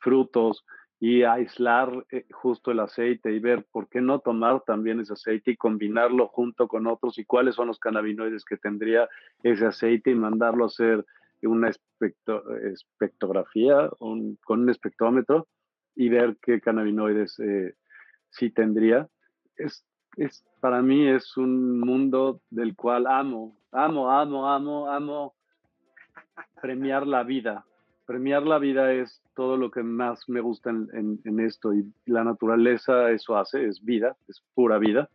frutos y aislar eh, justo el aceite y ver por qué no tomar también ese aceite y combinarlo junto con otros y cuáles son los cannabinoides que tendría ese aceite y mandarlo a hacer una espectrografía con un espectrómetro y ver qué cannabinoides eh, sí tendría. Es, es, para mí es un mundo del cual amo, amo, amo, amo, amo premiar la vida. Premiar la vida es todo lo que más me gusta en, esto y la naturaleza eso hace, es vida, es pura vida.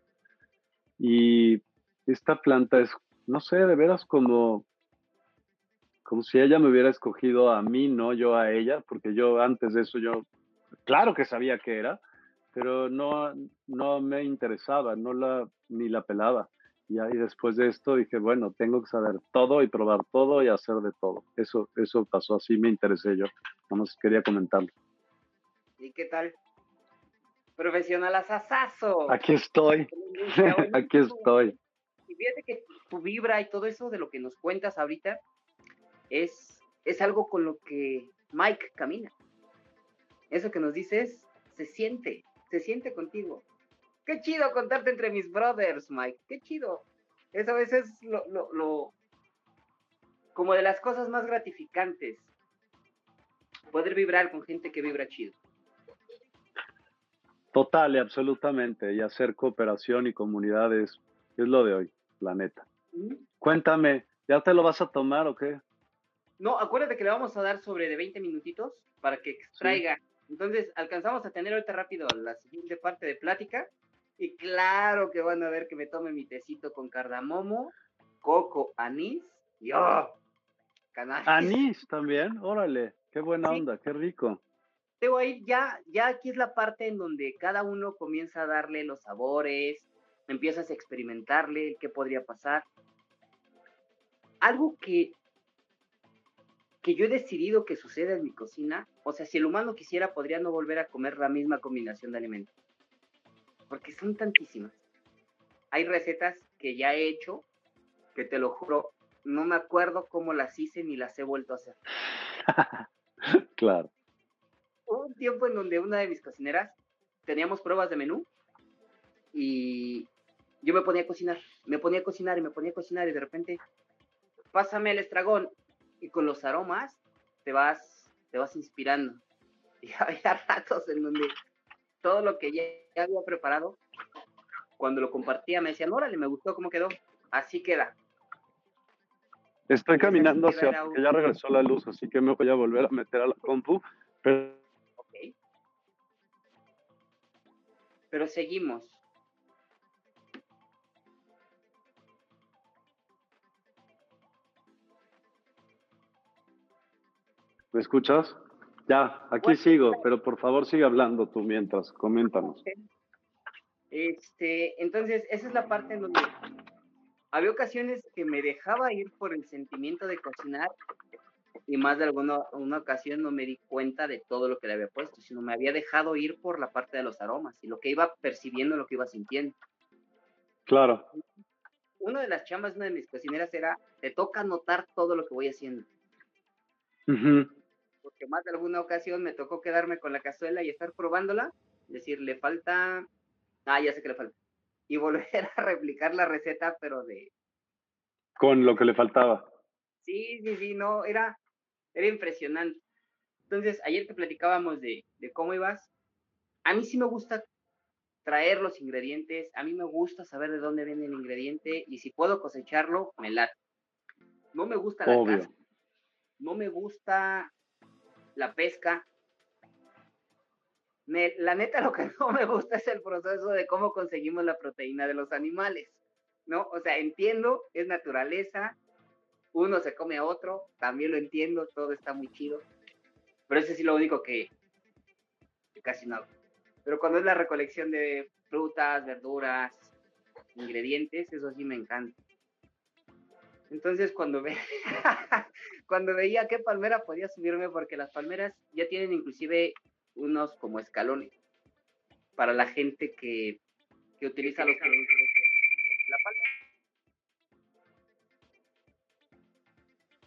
Y esta planta es, no sé, de veras como como si ella me hubiera escogido a mí, no yo a ella, porque yo antes de eso yo, claro que sabía que era, pero no, no me interesaba, no la, ni la pelaba. Y ahí después de esto dije, bueno, tengo que saber todo y probar todo y hacer de todo. Eso, eso pasó así, me interesé yo. Vamos, quería comentarlo. ¿Y qué tal? Profesional asasazo. Aquí estoy. Aquí estoy. Y fíjate que tu vibra y todo eso de lo que nos cuentas ahorita, es, es algo con lo que Mike camina. Eso que nos dices, se siente, se siente contigo. Qué chido contarte entre mis brothers, Mike. Qué chido. Eso a veces lo, lo, lo, como de las cosas más gratificantes. Poder vibrar con gente que vibra chido. Total y absolutamente. Y hacer cooperación y comunidades es lo de hoy, la neta. Cuéntame, ¿ya te lo vas a tomar o qué? No, acuérdate que le vamos a dar sobre de 20 minutitos para que extraiga. Entonces, alcanzamos a tener ahorita rápido la siguiente parte de plática. Y claro que van a ver que me tome mi tecito con cardamomo, coco, anís y ¡oh! Anís también, órale, qué buena onda, qué rico. Tengo ahí ya, ya aquí es la parte en donde cada uno comienza a darle los sabores, empiezas a experimentarle qué podría pasar. Algo que que yo he decidido que suceda en mi cocina, o sea, si el humano quisiera, podría no volver a comer la misma combinación de alimentos. Porque son tantísimas. Hay recetas que ya he hecho, que te lo juro, no me acuerdo cómo las hice ni las he vuelto a hacer. claro. Hubo un tiempo en donde una de mis cocineras teníamos pruebas de menú y yo me ponía a cocinar, me ponía a cocinar y me ponía a cocinar y de repente, pásame el estragón y con los aromas te vas, te vas inspirando. Y había ratos en donde todo lo que ya, había preparado, cuando lo compartía me decían, órale, me gustó cómo quedó, así queda. Estoy caminando hacia que ya regresó la luz, así que me voy a volver a meter a la compu. Pero... Pero seguimos. ¿Me escuchas? Ya, aquí sigo, pero por favor sigue hablando tú mientras, coméntanos. Este, entonces, esa es la parte en donde había ocasiones que me dejaba ir por el sentimiento de cocinar y más de alguna una ocasión no me di cuenta de todo lo que le había puesto, sino me había dejado ir por la parte de los aromas y lo que iba percibiendo, lo que iba sintiendo. Claro. Una de las chambas, una de mis cocineras era, te toca notar todo lo que voy haciendo porque más de alguna ocasión me tocó quedarme con la cazuela y estar probándola, decir, le falta, ah, ya sé que le falta, y volver a replicar la receta, pero de... Con lo que le faltaba. Sí, sí, sí, no, era, era impresionante. Entonces, ayer que platicábamos de, de cómo ibas, a mí sí me gusta traer los ingredientes, a mí me gusta saber de dónde viene el ingrediente y si puedo cosecharlo, me late. No me gusta la casa, no me gusta la pesca. la neta lo que no me gusta es el proceso de cómo conseguimos la proteína de los animales, ¿no? O sea, entiendo, es naturaleza, uno se come a otro, también lo entiendo, todo está muy chido, Pero ese sí lo único que casi no hago. Pero cuando es la recolección de frutas, verduras, ingredientes, eso sí me encanta. Entonces cuando, ve, cuando veía qué palmera podía subirme, porque las palmeras ya tienen inclusive unos como escalones para la gente que, que utiliza los la palma.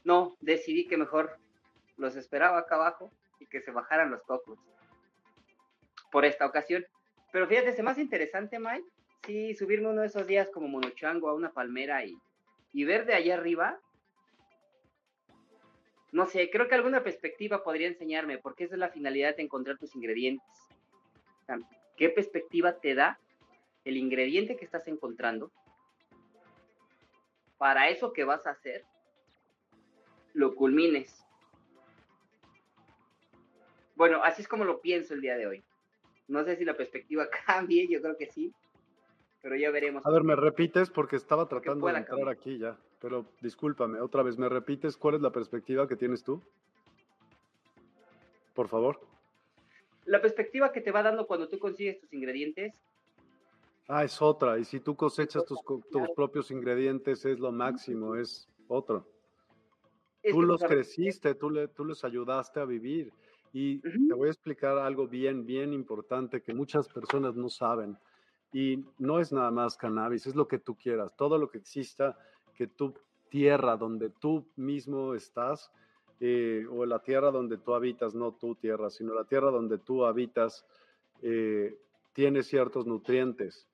No, decidí que mejor los esperaba acá abajo y que se bajaran los cocos por esta ocasión. Pero fíjate, es más interesante, Mike, sí, subirme uno de esos días como monochango a una palmera y, y ver de allá arriba. No sé, creo que alguna perspectiva podría enseñarme, porque esa es la finalidad de encontrar tus ingredientes. ¿Qué perspectiva te da el ingrediente que estás encontrando para eso que vas a hacer? Lo culmines. Bueno, así es como lo pienso el día de hoy. No sé si la perspectiva cambie, yo creo que sí, pero ya veremos. A ver, me repites porque estaba tratando de entrar aquí ya, pero discúlpame, otra vez, ¿me repites cuál es la perspectiva que tienes tú? Por favor. La perspectiva que te va dando cuando tú consigues tus ingredientes. Ah, es otra, y si tú cosechas tus, tus propios ingredientes es lo máximo, es otro. tú los creciste, tú, le, tú les ayudaste a vivir y te voy a explicar algo bien, bien importante que muchas personas no saben. Y no es nada más cannabis, es lo que tú quieras. Todo lo que exista, que tu tierra donde tú mismo estás, eh, o la tierra donde tú habitas, no tu tierra, sino la tierra donde tú habitas, eh, tiene ciertos nutrientes.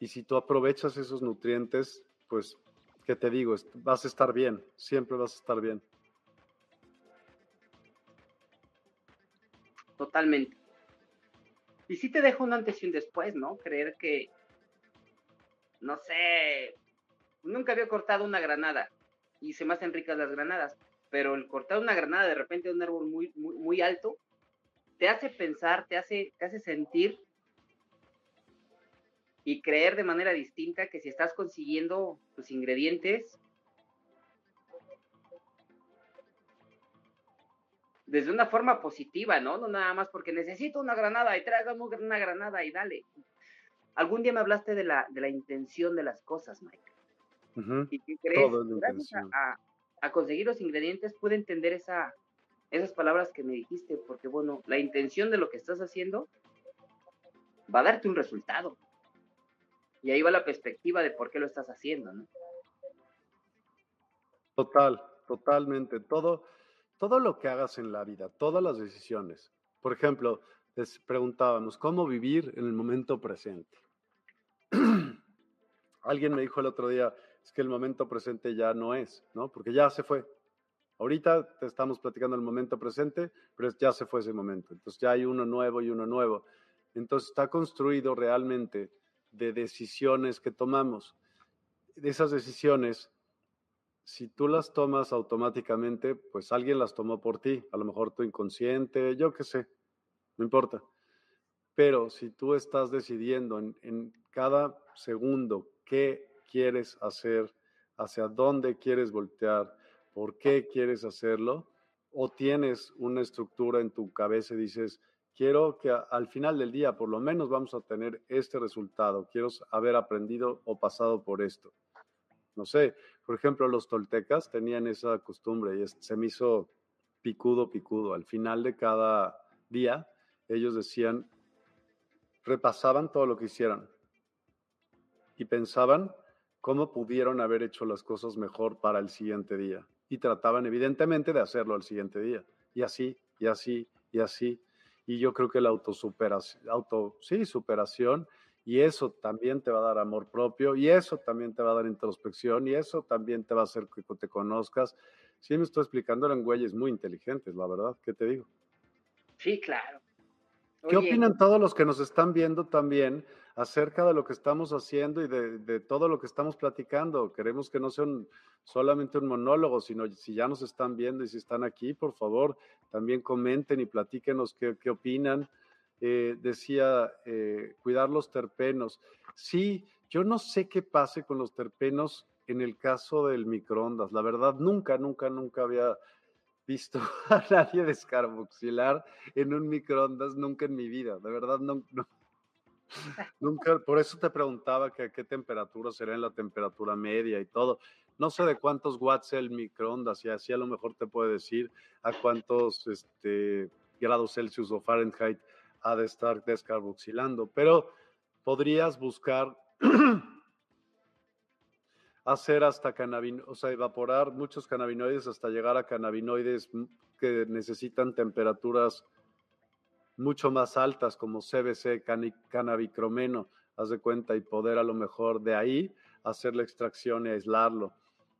Y si tú aprovechas esos nutrientes, pues, ¿qué te digo? Vas a estar bien, siempre vas a estar bien. totalmente. Y sí te deja un antes y un después, ¿no? Creer que, no sé, nunca había cortado una granada y se me hacen ricas las granadas, pero el cortar una granada de repente de un árbol muy, muy, alto te hace pensar, te hace, te hace sentir y creer de manera distinta que si estás consiguiendo tus ingredientes desde una forma positiva, ¿no? No nada más porque necesito una granada y tráigame una granada y dale. Algún día me hablaste de la, de la intención de las cosas, Mike. Y que crees, gracias a, a, conseguir los ingredientes, pude entender esa, esas palabras que me dijiste, porque bueno, la intención de lo que estás haciendo va a darte un resultado. Y ahí va la perspectiva de por qué lo estás haciendo, ¿no? Total, totalmente. Todo, todo lo que hagas en la vida, todas las decisiones. Por ejemplo, les preguntábamos, ¿cómo vivir en el momento presente? Alguien me dijo el otro día, es que el momento presente ya no es, ¿no? Porque ya se fue. Ahorita te estamos platicando el momento presente, pero ya se fue ese momento. Entonces ya hay uno nuevo y uno nuevo. Entonces está construido realmente de decisiones que tomamos. De esas decisiones si tú las tomas automáticamente, pues alguien las tomó por ti, a lo mejor tu inconsciente, yo qué sé, no importa. Pero si tú estás decidiendo en, cada segundo qué quieres hacer, hacia dónde quieres voltear, por qué quieres hacerlo, o tienes una estructura en tu cabeza y dices, quiero que al final del día por lo menos vamos a tener este resultado, quiero haber aprendido o pasado por esto. No sé, por ejemplo, los toltecas tenían esa costumbre y se me hizo picudo, picudo. Al final de cada día, ellos decían, repasaban todo lo que hicieron y pensaban cómo pudieron haber hecho las cosas mejor para el siguiente día. Y trataban evidentemente de hacerlo al siguiente día. Y así, y así, y así. Y yo creo que la autosuperación, y eso también te va a dar amor propio y eso también te va a dar introspección y eso también te va a hacer que te conozcas. Sí, me estoy explicando, eran güeyes muy inteligentes, la verdad, ¿qué te digo? Sí, claro. ¿Qué opinan todos los que nos están viendo también acerca de lo que estamos haciendo y de, todo lo que estamos platicando? Queremos que no sea solamente un monólogo, sino si ya nos están viendo y si están aquí, por favor, también comenten y platíquenos qué, qué opinan. Eh, decía eh, cuidar los terpenos. Sí, yo no sé qué pase con los terpenos en el caso del microondas. La verdad, nunca, nunca, nunca había visto a nadie descarboxilar en un microondas nunca en mi vida, de verdad no, nunca, por eso te preguntaba que a qué temperatura sería en la temperatura media y todo. No sé de cuántos watts el microondas y así a lo mejor te puede decir a cuántos este, grados Celsius o Fahrenheit ha de estar descarboxilando, pero podrías buscar hacer hasta cannabinoides, o sea, evaporar muchos cannabinoides hasta llegar a cannabinoides que necesitan temperaturas mucho más altas como CBC, cannabicromeno, haz de cuenta, y poder a lo mejor de ahí hacer la extracción y aislarlo.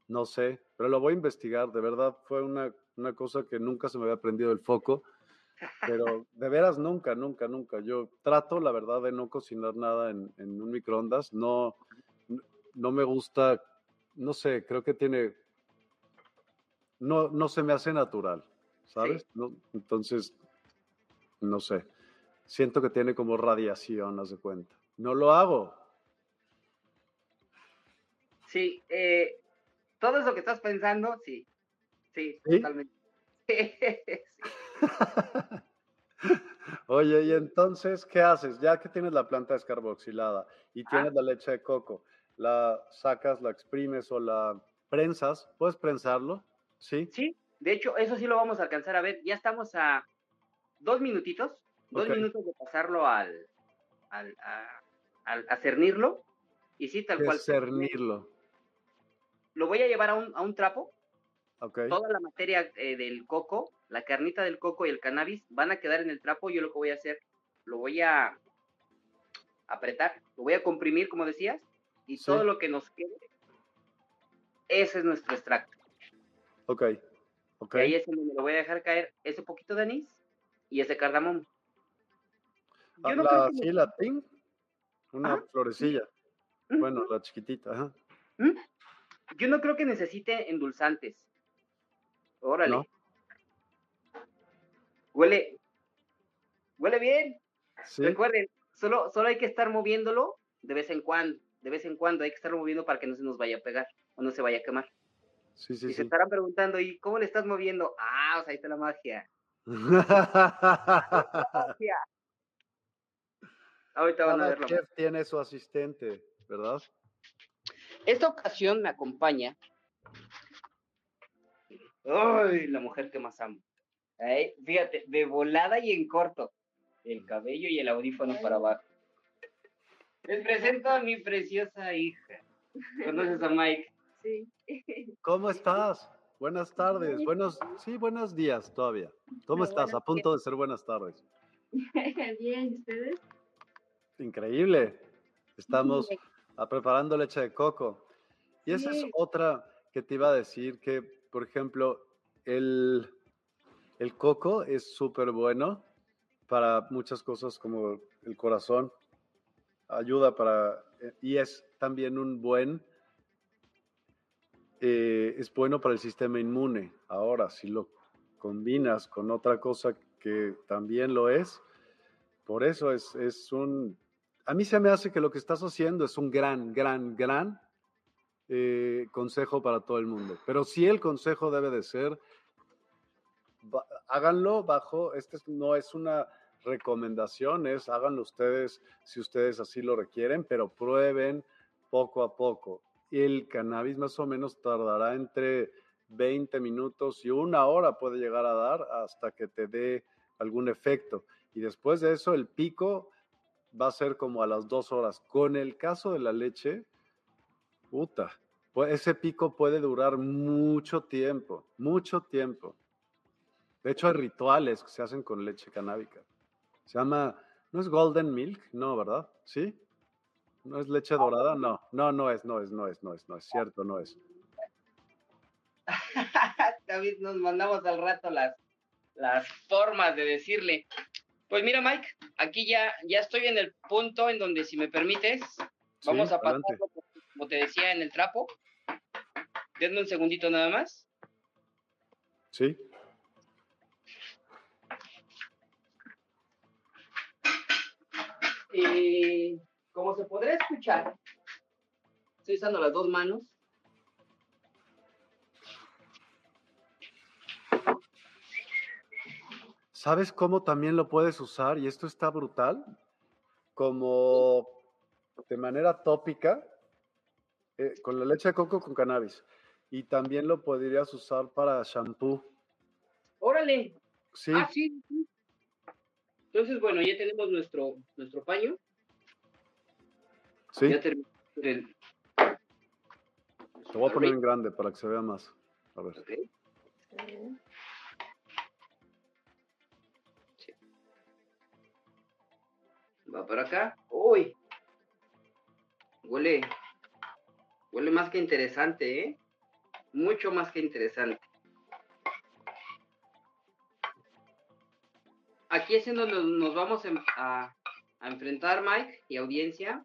No sé, pero lo voy a investigar, de verdad fue una, una cosa que nunca se me había prendido el foco, pero de veras nunca, nunca, nunca. Yo trato, la verdad, de no cocinar nada en, en un microondas, no, no me gusta no sé, creo que tiene, no, no se me hace natural, ¿sabes? entonces, no sé, siento que tiene como radiación, haz de cuenta. No lo hago. Sí, eh, todo eso que estás pensando, sí, sí, totalmente. Oye, y entonces, ¿qué haces? Ya que tienes la planta descarboxilada y tienes la leche de coco, la sacas, la exprimes o la prensas. ¿Puedes prensarlo? Sí. Sí, de hecho, eso sí lo vamos a alcanzar a ver. Ya estamos a dos minutitos, dos minutos de pasarlo al, al a, cernirlo. Y sí, tal cual. Cernirlo. Lo voy a llevar a un, a un trapo. Toda la materia eh, del coco, la carnita del coco y el cannabis van a quedar en el trapo. Yo lo que voy a hacer, lo voy a apretar, lo voy a comprimir, como decías, y todo lo que nos quede, ese es nuestro extracto. Ok, ok. Y ahí es donde lo voy a dejar caer ese poquito de anís y ese cardamomo. Ah, la, sí, la una florecilla. Bueno, la chiquitita. ¿Mm? Yo no creo que necesite endulzantes. Órale. Huele, huele bien. Recuerden, solo, solo hay que estar moviéndolo de vez en cuando de vez en cuando hay que estar moviendo para que no se nos vaya a pegar o no se vaya a quemar. Sí, sí, y se estarán preguntando, ¿y cómo le estás moviendo? Ah, o sea, ahí está la magia. Ahorita van a verlo. chef tiene su asistente, ¿verdad? Esta ocasión me acompaña. ¡Ay! La mujer que más amo. Fíjate, de volada y en corto. El cabello y el audífono para abajo. Les presento a mi preciosa hija. ¿Conoces a Mike? Sí. ¿Cómo estás? Buenas tardes. Buenos, sí, buenos días todavía. ¿Cómo estás? A punto de ser buenas tardes. Bien, ¿ustedes? Increíble. Estamos preparando leche de coco. Y esa es otra que te iba a decir que, por ejemplo, el, el coco es súper bueno para muchas cosas como el corazón ayuda para, eh, y es también un buen, eh, es bueno para el sistema inmune. Ahora, si lo combinas con otra cosa que también lo es, por eso es, es un, a mí se me hace que lo que estás haciendo es un gran, gran, gran eh, consejo para todo el mundo. Pero sí el consejo debe de ser, háganlo bajo, este no es una recomendaciones, háganlo ustedes si ustedes así lo requieren, pero prueben poco a poco. El cannabis más o menos tardará entre 20 minutos y una hora puede llegar a dar hasta que te dé algún efecto. Y después de eso, el pico va a ser como a las dos horas. Con el caso de la leche, puta, pues ese pico puede durar mucho tiempo, mucho tiempo. De hecho, hay rituales que se hacen con leche canábica. Se llama, ¿no es Golden Milk? No, ¿verdad? ¿Sí? ¿No es leche dorada? No, no, no es, no es, no es, no es, no es cierto, no es. David, nos mandamos al rato las, las formas de decirle. Pues mira, Mike, aquí ya, ya estoy en el punto en donde, si me permites, vamos a pasar, como te decía, en el trapo. Denme un segundito nada más. Sí. Eh, como se podrá escuchar, estoy usando las dos manos. ¿Sabes cómo también lo puedes usar? Y esto está brutal. Como de manera tópica, eh, con la leche de coco con cannabis. Y también lo podrías usar para shampoo. Órale. Sí, Ah, sí. sí. Entonces, bueno, ya tenemos nuestro, nuestro paño. sí. Ya terminamos el. Lo voy a poner en grande para que se vea más. A ver. Ok. Sí. Va para acá. Uy. Huele. Huele más que interesante, ¿eh? Mucho más que interesante. Aquí es en donde nos- vamos em- a, enfrentar, Mike y audiencia,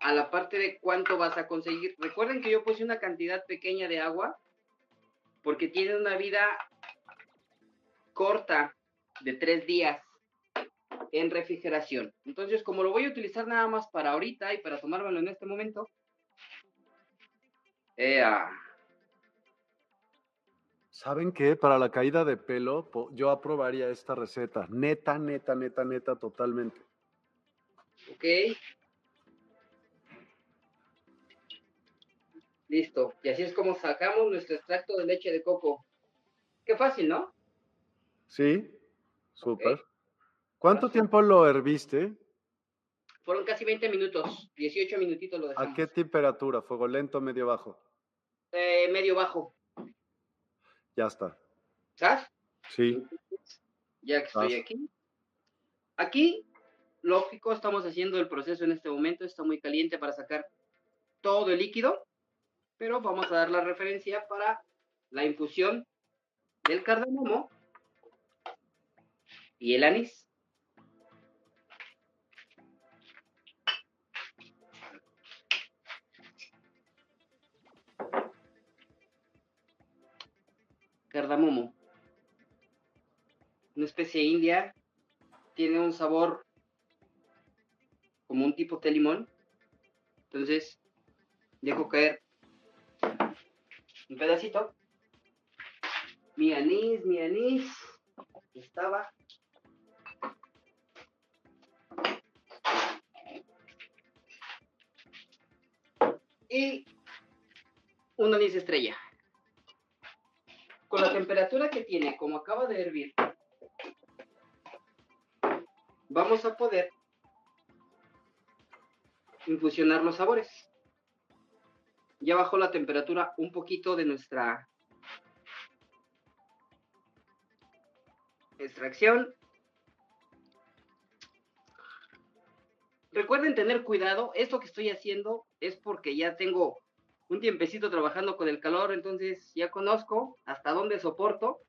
a la parte de cuánto vas a conseguir. Recuerden que yo puse una cantidad pequeña de agua porque tiene una vida corta de tres días en refrigeración. Entonces, como lo voy a utilizar nada más para ahorita y para tomármelo en este momento, ea, ¿Saben qué? Para la caída de pelo, yo aprobaría esta receta. Neta, neta, neta, neta, totalmente. ok. Listo. Y así es como sacamos nuestro extracto de leche de coco. Qué fácil, ¿no? Sí, súper. ¿Cuánto tiempo lo herviste? Fueron casi 20 minutos, 18 minutitos lo ¿A dejamos. qué temperatura? ¿Fuego lento, medio, bajo? Eh, medio bajo, Ya está. ¿sabes? Sí, Ya que estoy aquí. Aquí, lógico, estamos haciendo el proceso en este momento. Está muy caliente para sacar todo el líquido. Pero vamos a dar la referencia para la infusión del cardamomo y el anís. Cardamomo una especie india, tiene un sabor como un tipo de limón. Entonces, dejo caer un pedacito. Mi anís, mi anís, estaba. Y un anís estrella. Con la temperatura que tiene, como acaba de hervir, vamos a poder infusionar los sabores. Ya bajó la temperatura un poquito de nuestra extracción. Recuerden tener cuidado, esto que estoy haciendo es porque ya tengo un tiempecito trabajando con el calor, entonces ya conozco hasta dónde soporto.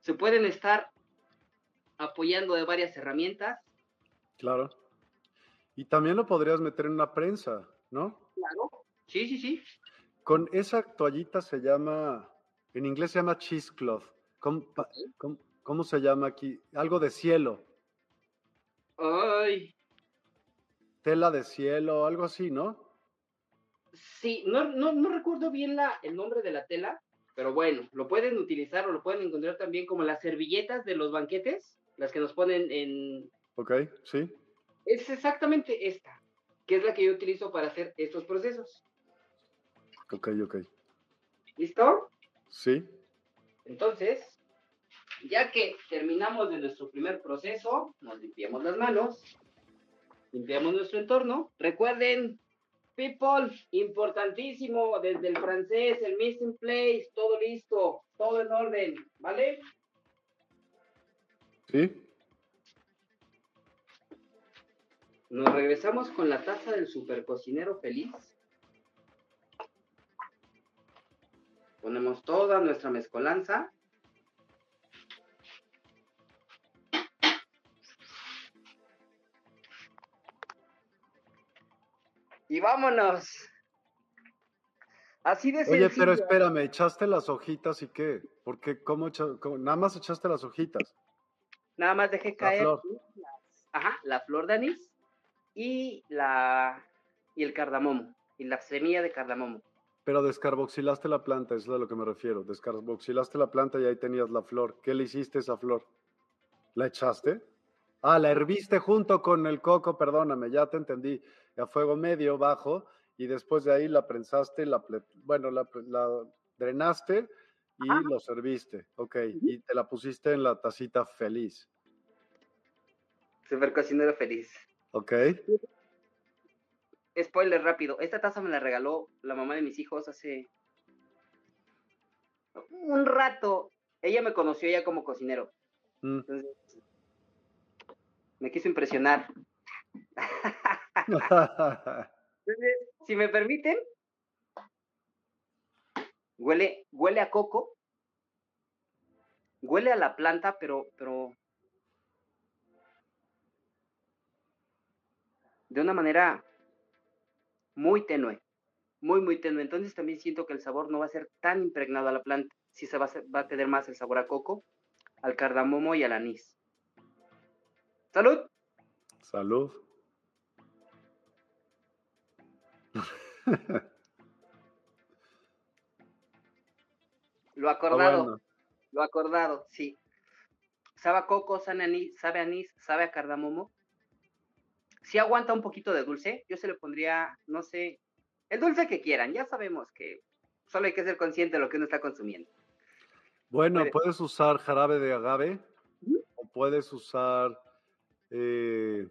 Se pueden estar apoyando de varias herramientas. claro. Y también lo podrías meter en una prensa, ¿no? Claro. Sí, sí, sí. Con esa toallita se llama, en inglés se llama cheesecloth. ¿Cómo, cómo se llama aquí? Algo de cielo, Ay, tela de cielo, algo así, ¿no? Sí, no, no, no recuerdo bien la, el nombre de la tela, pero bueno, lo pueden utilizar o lo pueden encontrar también como las servilletas de los banquetes, las que nos ponen en... Ok, sí. Es exactamente esta, que es la que yo utilizo para hacer estos procesos. Ok, ok. ¿Listo? Sí. Entonces, ya que terminamos de nuestro primer proceso, nos limpiamos las manos, limpiamos nuestro entorno. Recuerden, people, importantísimo, desde el francés, el missing place, todo listo, todo en orden, ¿vale? Sí. Nos regresamos con la taza del super cocinero feliz. Ponemos toda nuestra mezcolanza. Y vámonos. Así de Oye, sencillo. pero espérame, ¿echaste las hojitas y qué? Porque cómo, cómo- nada más echaste las hojitas. Nada más dejé caer flor. las- ajá, la flor de anís y la y el cardamomo y la semilla de cardamomo. Pero descarboxilaste la planta, eso es a lo que me refiero. Descarboxilaste la planta y ahí tenías la flor. ¿Qué le hiciste a esa flor? ¿La echaste? Ah, la herviste junto con el coco, perdóname, ya te entendí. A fuego medio, bajo, y después de ahí la prensaste, la, bueno, la, drenaste y lo serviste. Ok, y te la pusiste en la tacita feliz. Super cocinero feliz. Ok. Spoiler rápido, esta taza me la regaló la mamá de mis hijos hace un rato. Ella me conoció ya como cocinero. Mm. Entonces, me quiso impresionar. Entonces, si me permiten, huele, huele a coco, huele a la planta, pero, pero de una manera muy tenue, muy, muy tenue. Entonces también siento que el sabor no va a ser tan impregnado a la planta, sí se va a, va a tener más el sabor a coco, al cardamomo y al anís. Salud. Salud. lo acordado. Lo acordado, sí. Sabe a coco, sabe anís, sabe anís, sabe a cardamomo. Si aguanta un poquito de dulce, yo se le pondría, no sé, el dulce que quieran. Ya sabemos que solo hay que ser consciente de lo que uno está consumiendo. Bueno, puedes usar jarabe de agave o puedes usar eh,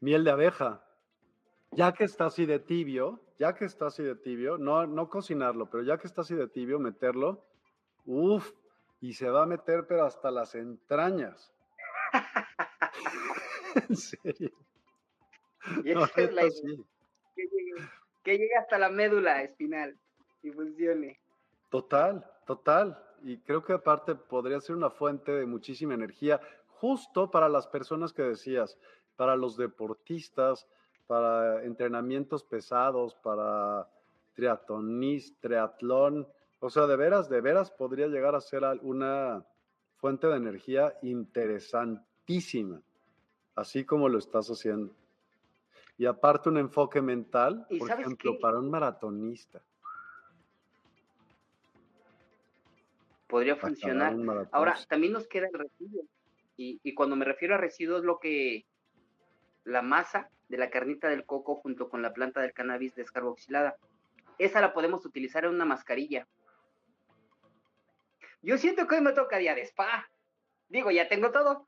miel de abeja. Ya que está así de tibio, ya que está así de tibio, no, no cocinarlo, pero ya que está así de tibio, meterlo, uff, y se va a meter pero hasta las entrañas. en serio. Y es que, que llegue hasta la médula espinal y funcione. Total, total y creo que aparte podría ser una fuente de muchísima energía justo para las personas que decías, para los deportistas, para entrenamientos pesados, para triatonis, triatlón. O sea, de veras, de veras podría llegar a ser una fuente de energía interesantísima, así como lo estás haciendo. Y aparte un enfoque mental, por ejemplo, para un maratonista. podría funcionar. Ahora, también nos queda el residuo. Y, cuando me refiero a residuo es lo que la masa de la carnita del coco junto con la planta del cannabis descarboxilada. Esa la podemos utilizar en una mascarilla. Yo siento que hoy me toca día de spa. Digo, ya tengo todo.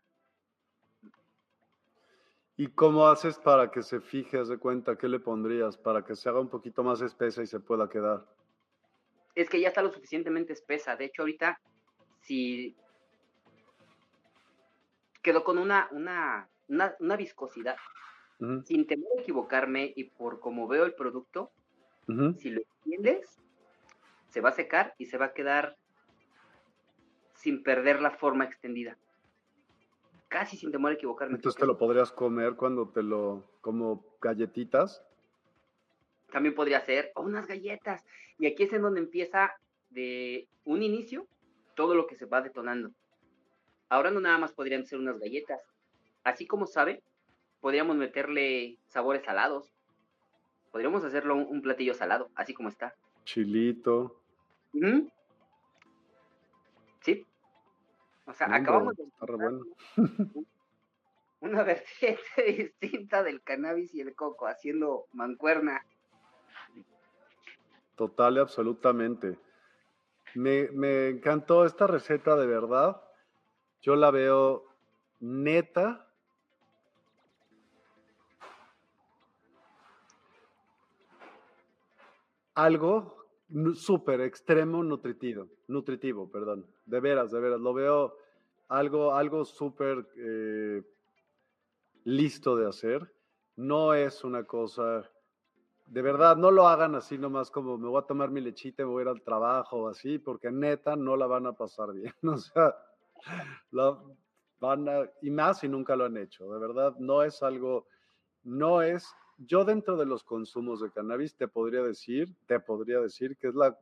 ¿Y cómo haces para que se fije, de cuenta, qué le pondrías para que se haga un poquito más espesa y se pueda quedar? es que ya está lo suficientemente espesa. De hecho, ahorita, si quedó con una, una, una, viscosidad, sin temor a equivocarme y por como veo el producto, si lo extiendes, se va a secar y se va a quedar sin perder la forma extendida. Casi sin temor a equivocarme. Entonces te lo podrías comer cuando te lo, como galletitas también podría ser, unas galletas. Y aquí es en donde empieza de un inicio todo lo que se va detonando. Ahora no nada más podrían ser unas galletas. Así como sabe, podríamos meterle sabores salados. Podríamos hacerlo un, platillo salado, así como está. Chilito. Sí. O sea, acabamos de... una vertiente distinta del cannabis y el coco, haciendo mancuerna. Total y absolutamente. Me, encantó esta receta de verdad. Yo la veo neta. Algo súper extremo nutritivo, nutritivo, perdón. De veras, de veras. Lo veo algo, algo súper eh, listo de hacer. No es una cosa de verdad, no lo hagan así nomás como me voy a tomar mi lechita me voy a ir al trabajo así, porque neta no la van a pasar bien. O sea, la van a, y más si nunca lo han hecho. De verdad, no es algo, no es, yo dentro de los consumos de cannabis te podría decir, te podría decir que es la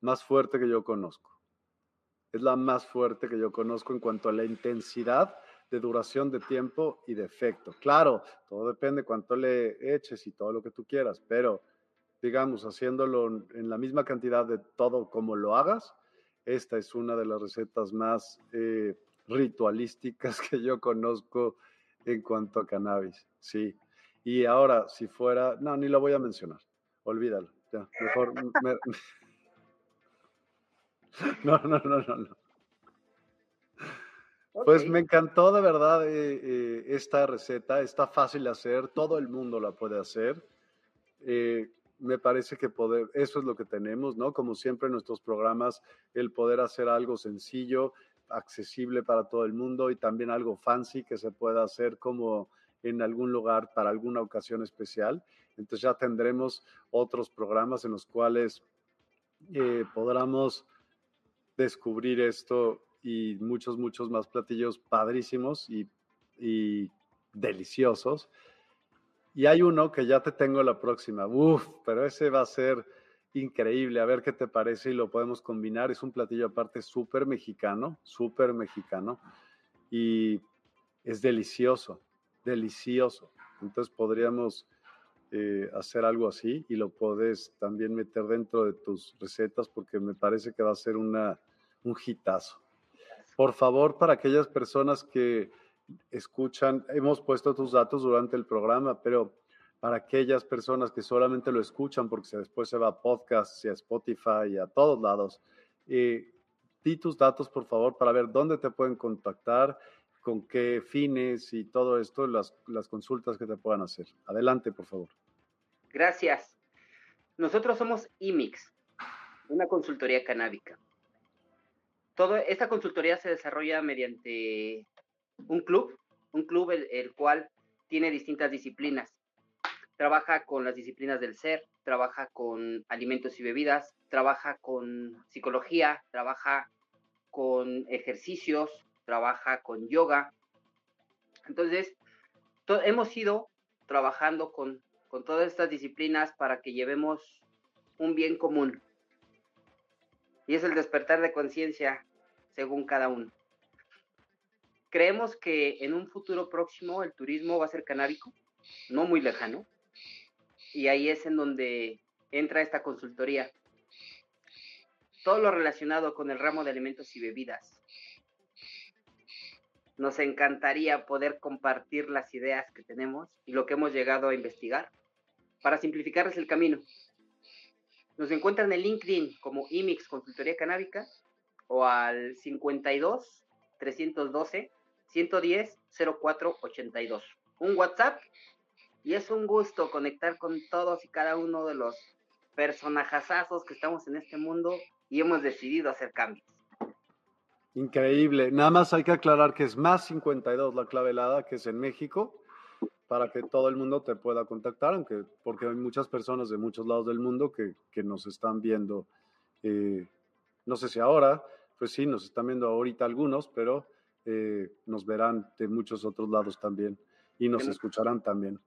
más fuerte que yo conozco. Es la más fuerte que yo conozco en cuanto a la intensidad de duración de tiempo y de efecto. Claro, todo depende cuánto le eches y todo lo que tú quieras, pero digamos, haciéndolo en la misma cantidad de todo como lo hagas, esta es una de las recetas más eh, ritualísticas que yo conozco en cuanto a cannabis, sí. Y ahora, si fuera, no, ni lo voy a mencionar, olvídalo, ya, mejor. no, no, no, no, no. Pues me encantó de verdad eh, eh, esta receta, está fácil de hacer, todo el mundo la puede hacer. Eh, me parece que poder, eso es lo que tenemos, ¿no? Como siempre en nuestros programas, el poder hacer algo sencillo, accesible para todo el mundo y también algo fancy que se pueda hacer como en algún lugar para alguna ocasión especial. Entonces ya tendremos otros programas en los cuales podamos descubrir esto y muchos, muchos más platillos padrísimos y, y deliciosos. Y hay uno que ya te tengo la próxima. Uf, pero ese va a ser increíble. A ver qué te parece y lo podemos combinar. Es un platillo aparte súper mexicano, súper mexicano. Y es delicioso, delicioso. Entonces podríamos eh, hacer algo así y lo puedes también meter dentro de tus recetas porque me parece que va a ser una, un hitazo. Por favor, para aquellas personas que escuchan, hemos puesto tus datos durante el programa, pero para aquellas personas que solamente lo escuchan porque después se va a podcast y a Spotify y a todos lados, eh, di tus datos, por favor, para ver dónde te pueden contactar, con qué fines y todo esto, las, las consultas que te puedan hacer. Adelante, por favor. Gracias. Nosotros somos IMIX, una consultoría canábica todo, esta consultoría se desarrolla mediante un club, un club el, cual tiene distintas disciplinas. Trabaja con las disciplinas del ser, trabaja con alimentos y bebidas, trabaja con psicología, trabaja con ejercicios, trabaja con yoga. Entonces, hemos ido trabajando con, con todas estas disciplinas para que llevemos un bien común, y es el despertar de conciencia según cada uno. Creemos que en un futuro próximo el turismo va a ser canábico, no muy lejano, y ahí es en donde entra esta consultoría. Todo lo relacionado con el ramo de alimentos y bebidas. Nos encantaría poder compartir las ideas que tenemos y lo que hemos llegado a investigar para simplificarles el camino nos encuentran en LinkedIn como IMIX Consultoría Canábica o al 52 312 110 04 82. Un WhatsApp y es un gusto conectar con todos y cada uno de los personajazazos que estamos en este mundo y hemos decidido hacer cambios. Increíble. Nada más hay que aclarar que es más 52 la clave helada, que es en México para que todo el mundo te pueda contactar, aunque porque hay muchas personas de muchos lados del mundo que, que nos están viendo. Eh, no sé si ahora, pues sí, nos están viendo ahorita algunos, pero eh, nos verán de muchos otros lados también y nos escucharán también.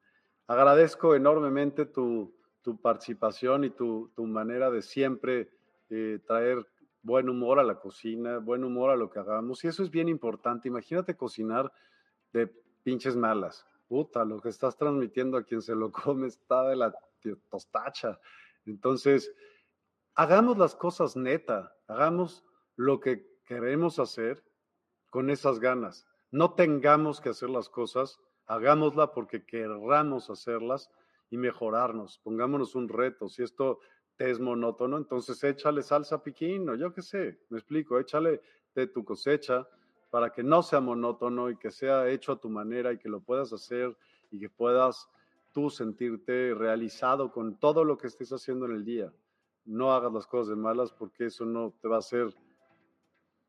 Agradezco enormemente tu, tu participación y tu, tu, manera de siempre eh, traer buen humor a la cocina, buen humor a lo que hagamos. Y eso es bien importante. Imagínate cocinar de pinches malas puta, lo que estás transmitiendo a quien se lo come está de la tostacha. Entonces, hagamos las cosas neta, hagamos lo que queremos hacer con esas ganas. No tengamos que hacer las cosas, hagámosla porque querramos hacerlas y mejorarnos. Pongámonos un reto. Si esto te es monótono, entonces échale salsa piquín o yo qué sé, me explico, échale de tu cosecha para que no sea monótono y que sea hecho a tu manera y que lo puedas hacer y que puedas tú sentirte realizado con todo lo que estés haciendo en el día. No hagas las cosas de malas porque eso no te va a hacer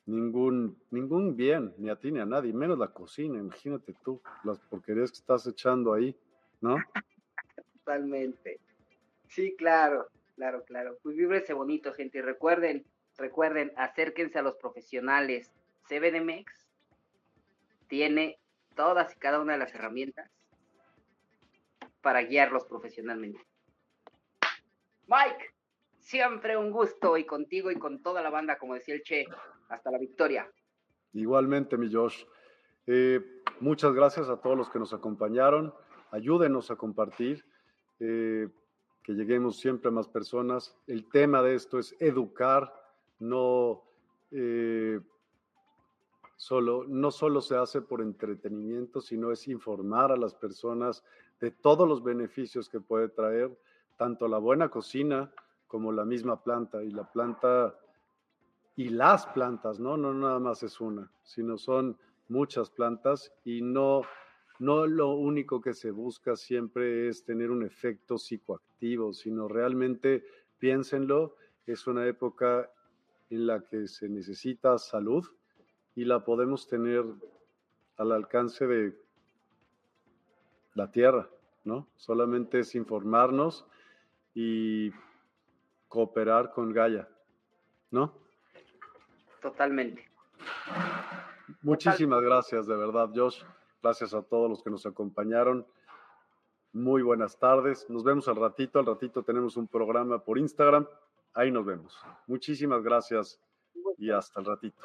ningún, ningún bien, ni a ti ni a nadie, menos la cocina. Imagínate tú las porquerías que estás echando ahí, ¿no? Totalmente. Sí, claro, claro, claro. Pues víbrese bonito, gente. Y recuerden, recuerden, acérquense a los profesionales CBDMEX tiene todas y cada una de las herramientas para guiarlos profesionalmente. Mike, siempre un gusto y contigo y con toda la banda, como decía el Che, hasta la victoria. Igualmente, mi Josh. Eh, muchas gracias a todos los que nos acompañaron. Ayúdenos a compartir, eh, lleguemos siempre a más personas. El tema de esto es educar, no, eh, solo, no solo se hace por entretenimiento, sino es informar a las personas de todos los beneficios que puede traer tanto la buena cocina como la misma planta. Y la planta y las plantas, ¿no? No nada más es una, sino son muchas plantas y no, no lo único que se busca siempre es tener un efecto psicoactivo, sino realmente, piénsenlo, es una época en la que se necesita salud y la podemos tener al alcance de la tierra, ¿no? Solamente es informarnos y cooperar con Gaia, ¿no? Totalmente. Muchísimas gracias, de verdad, Josh. Gracias a todos los que nos acompañaron. Muy buenas tardes. Nos vemos al ratito. Al ratito tenemos un programa por Instagram. Ahí nos vemos. Muchísimas gracias y hasta el ratito.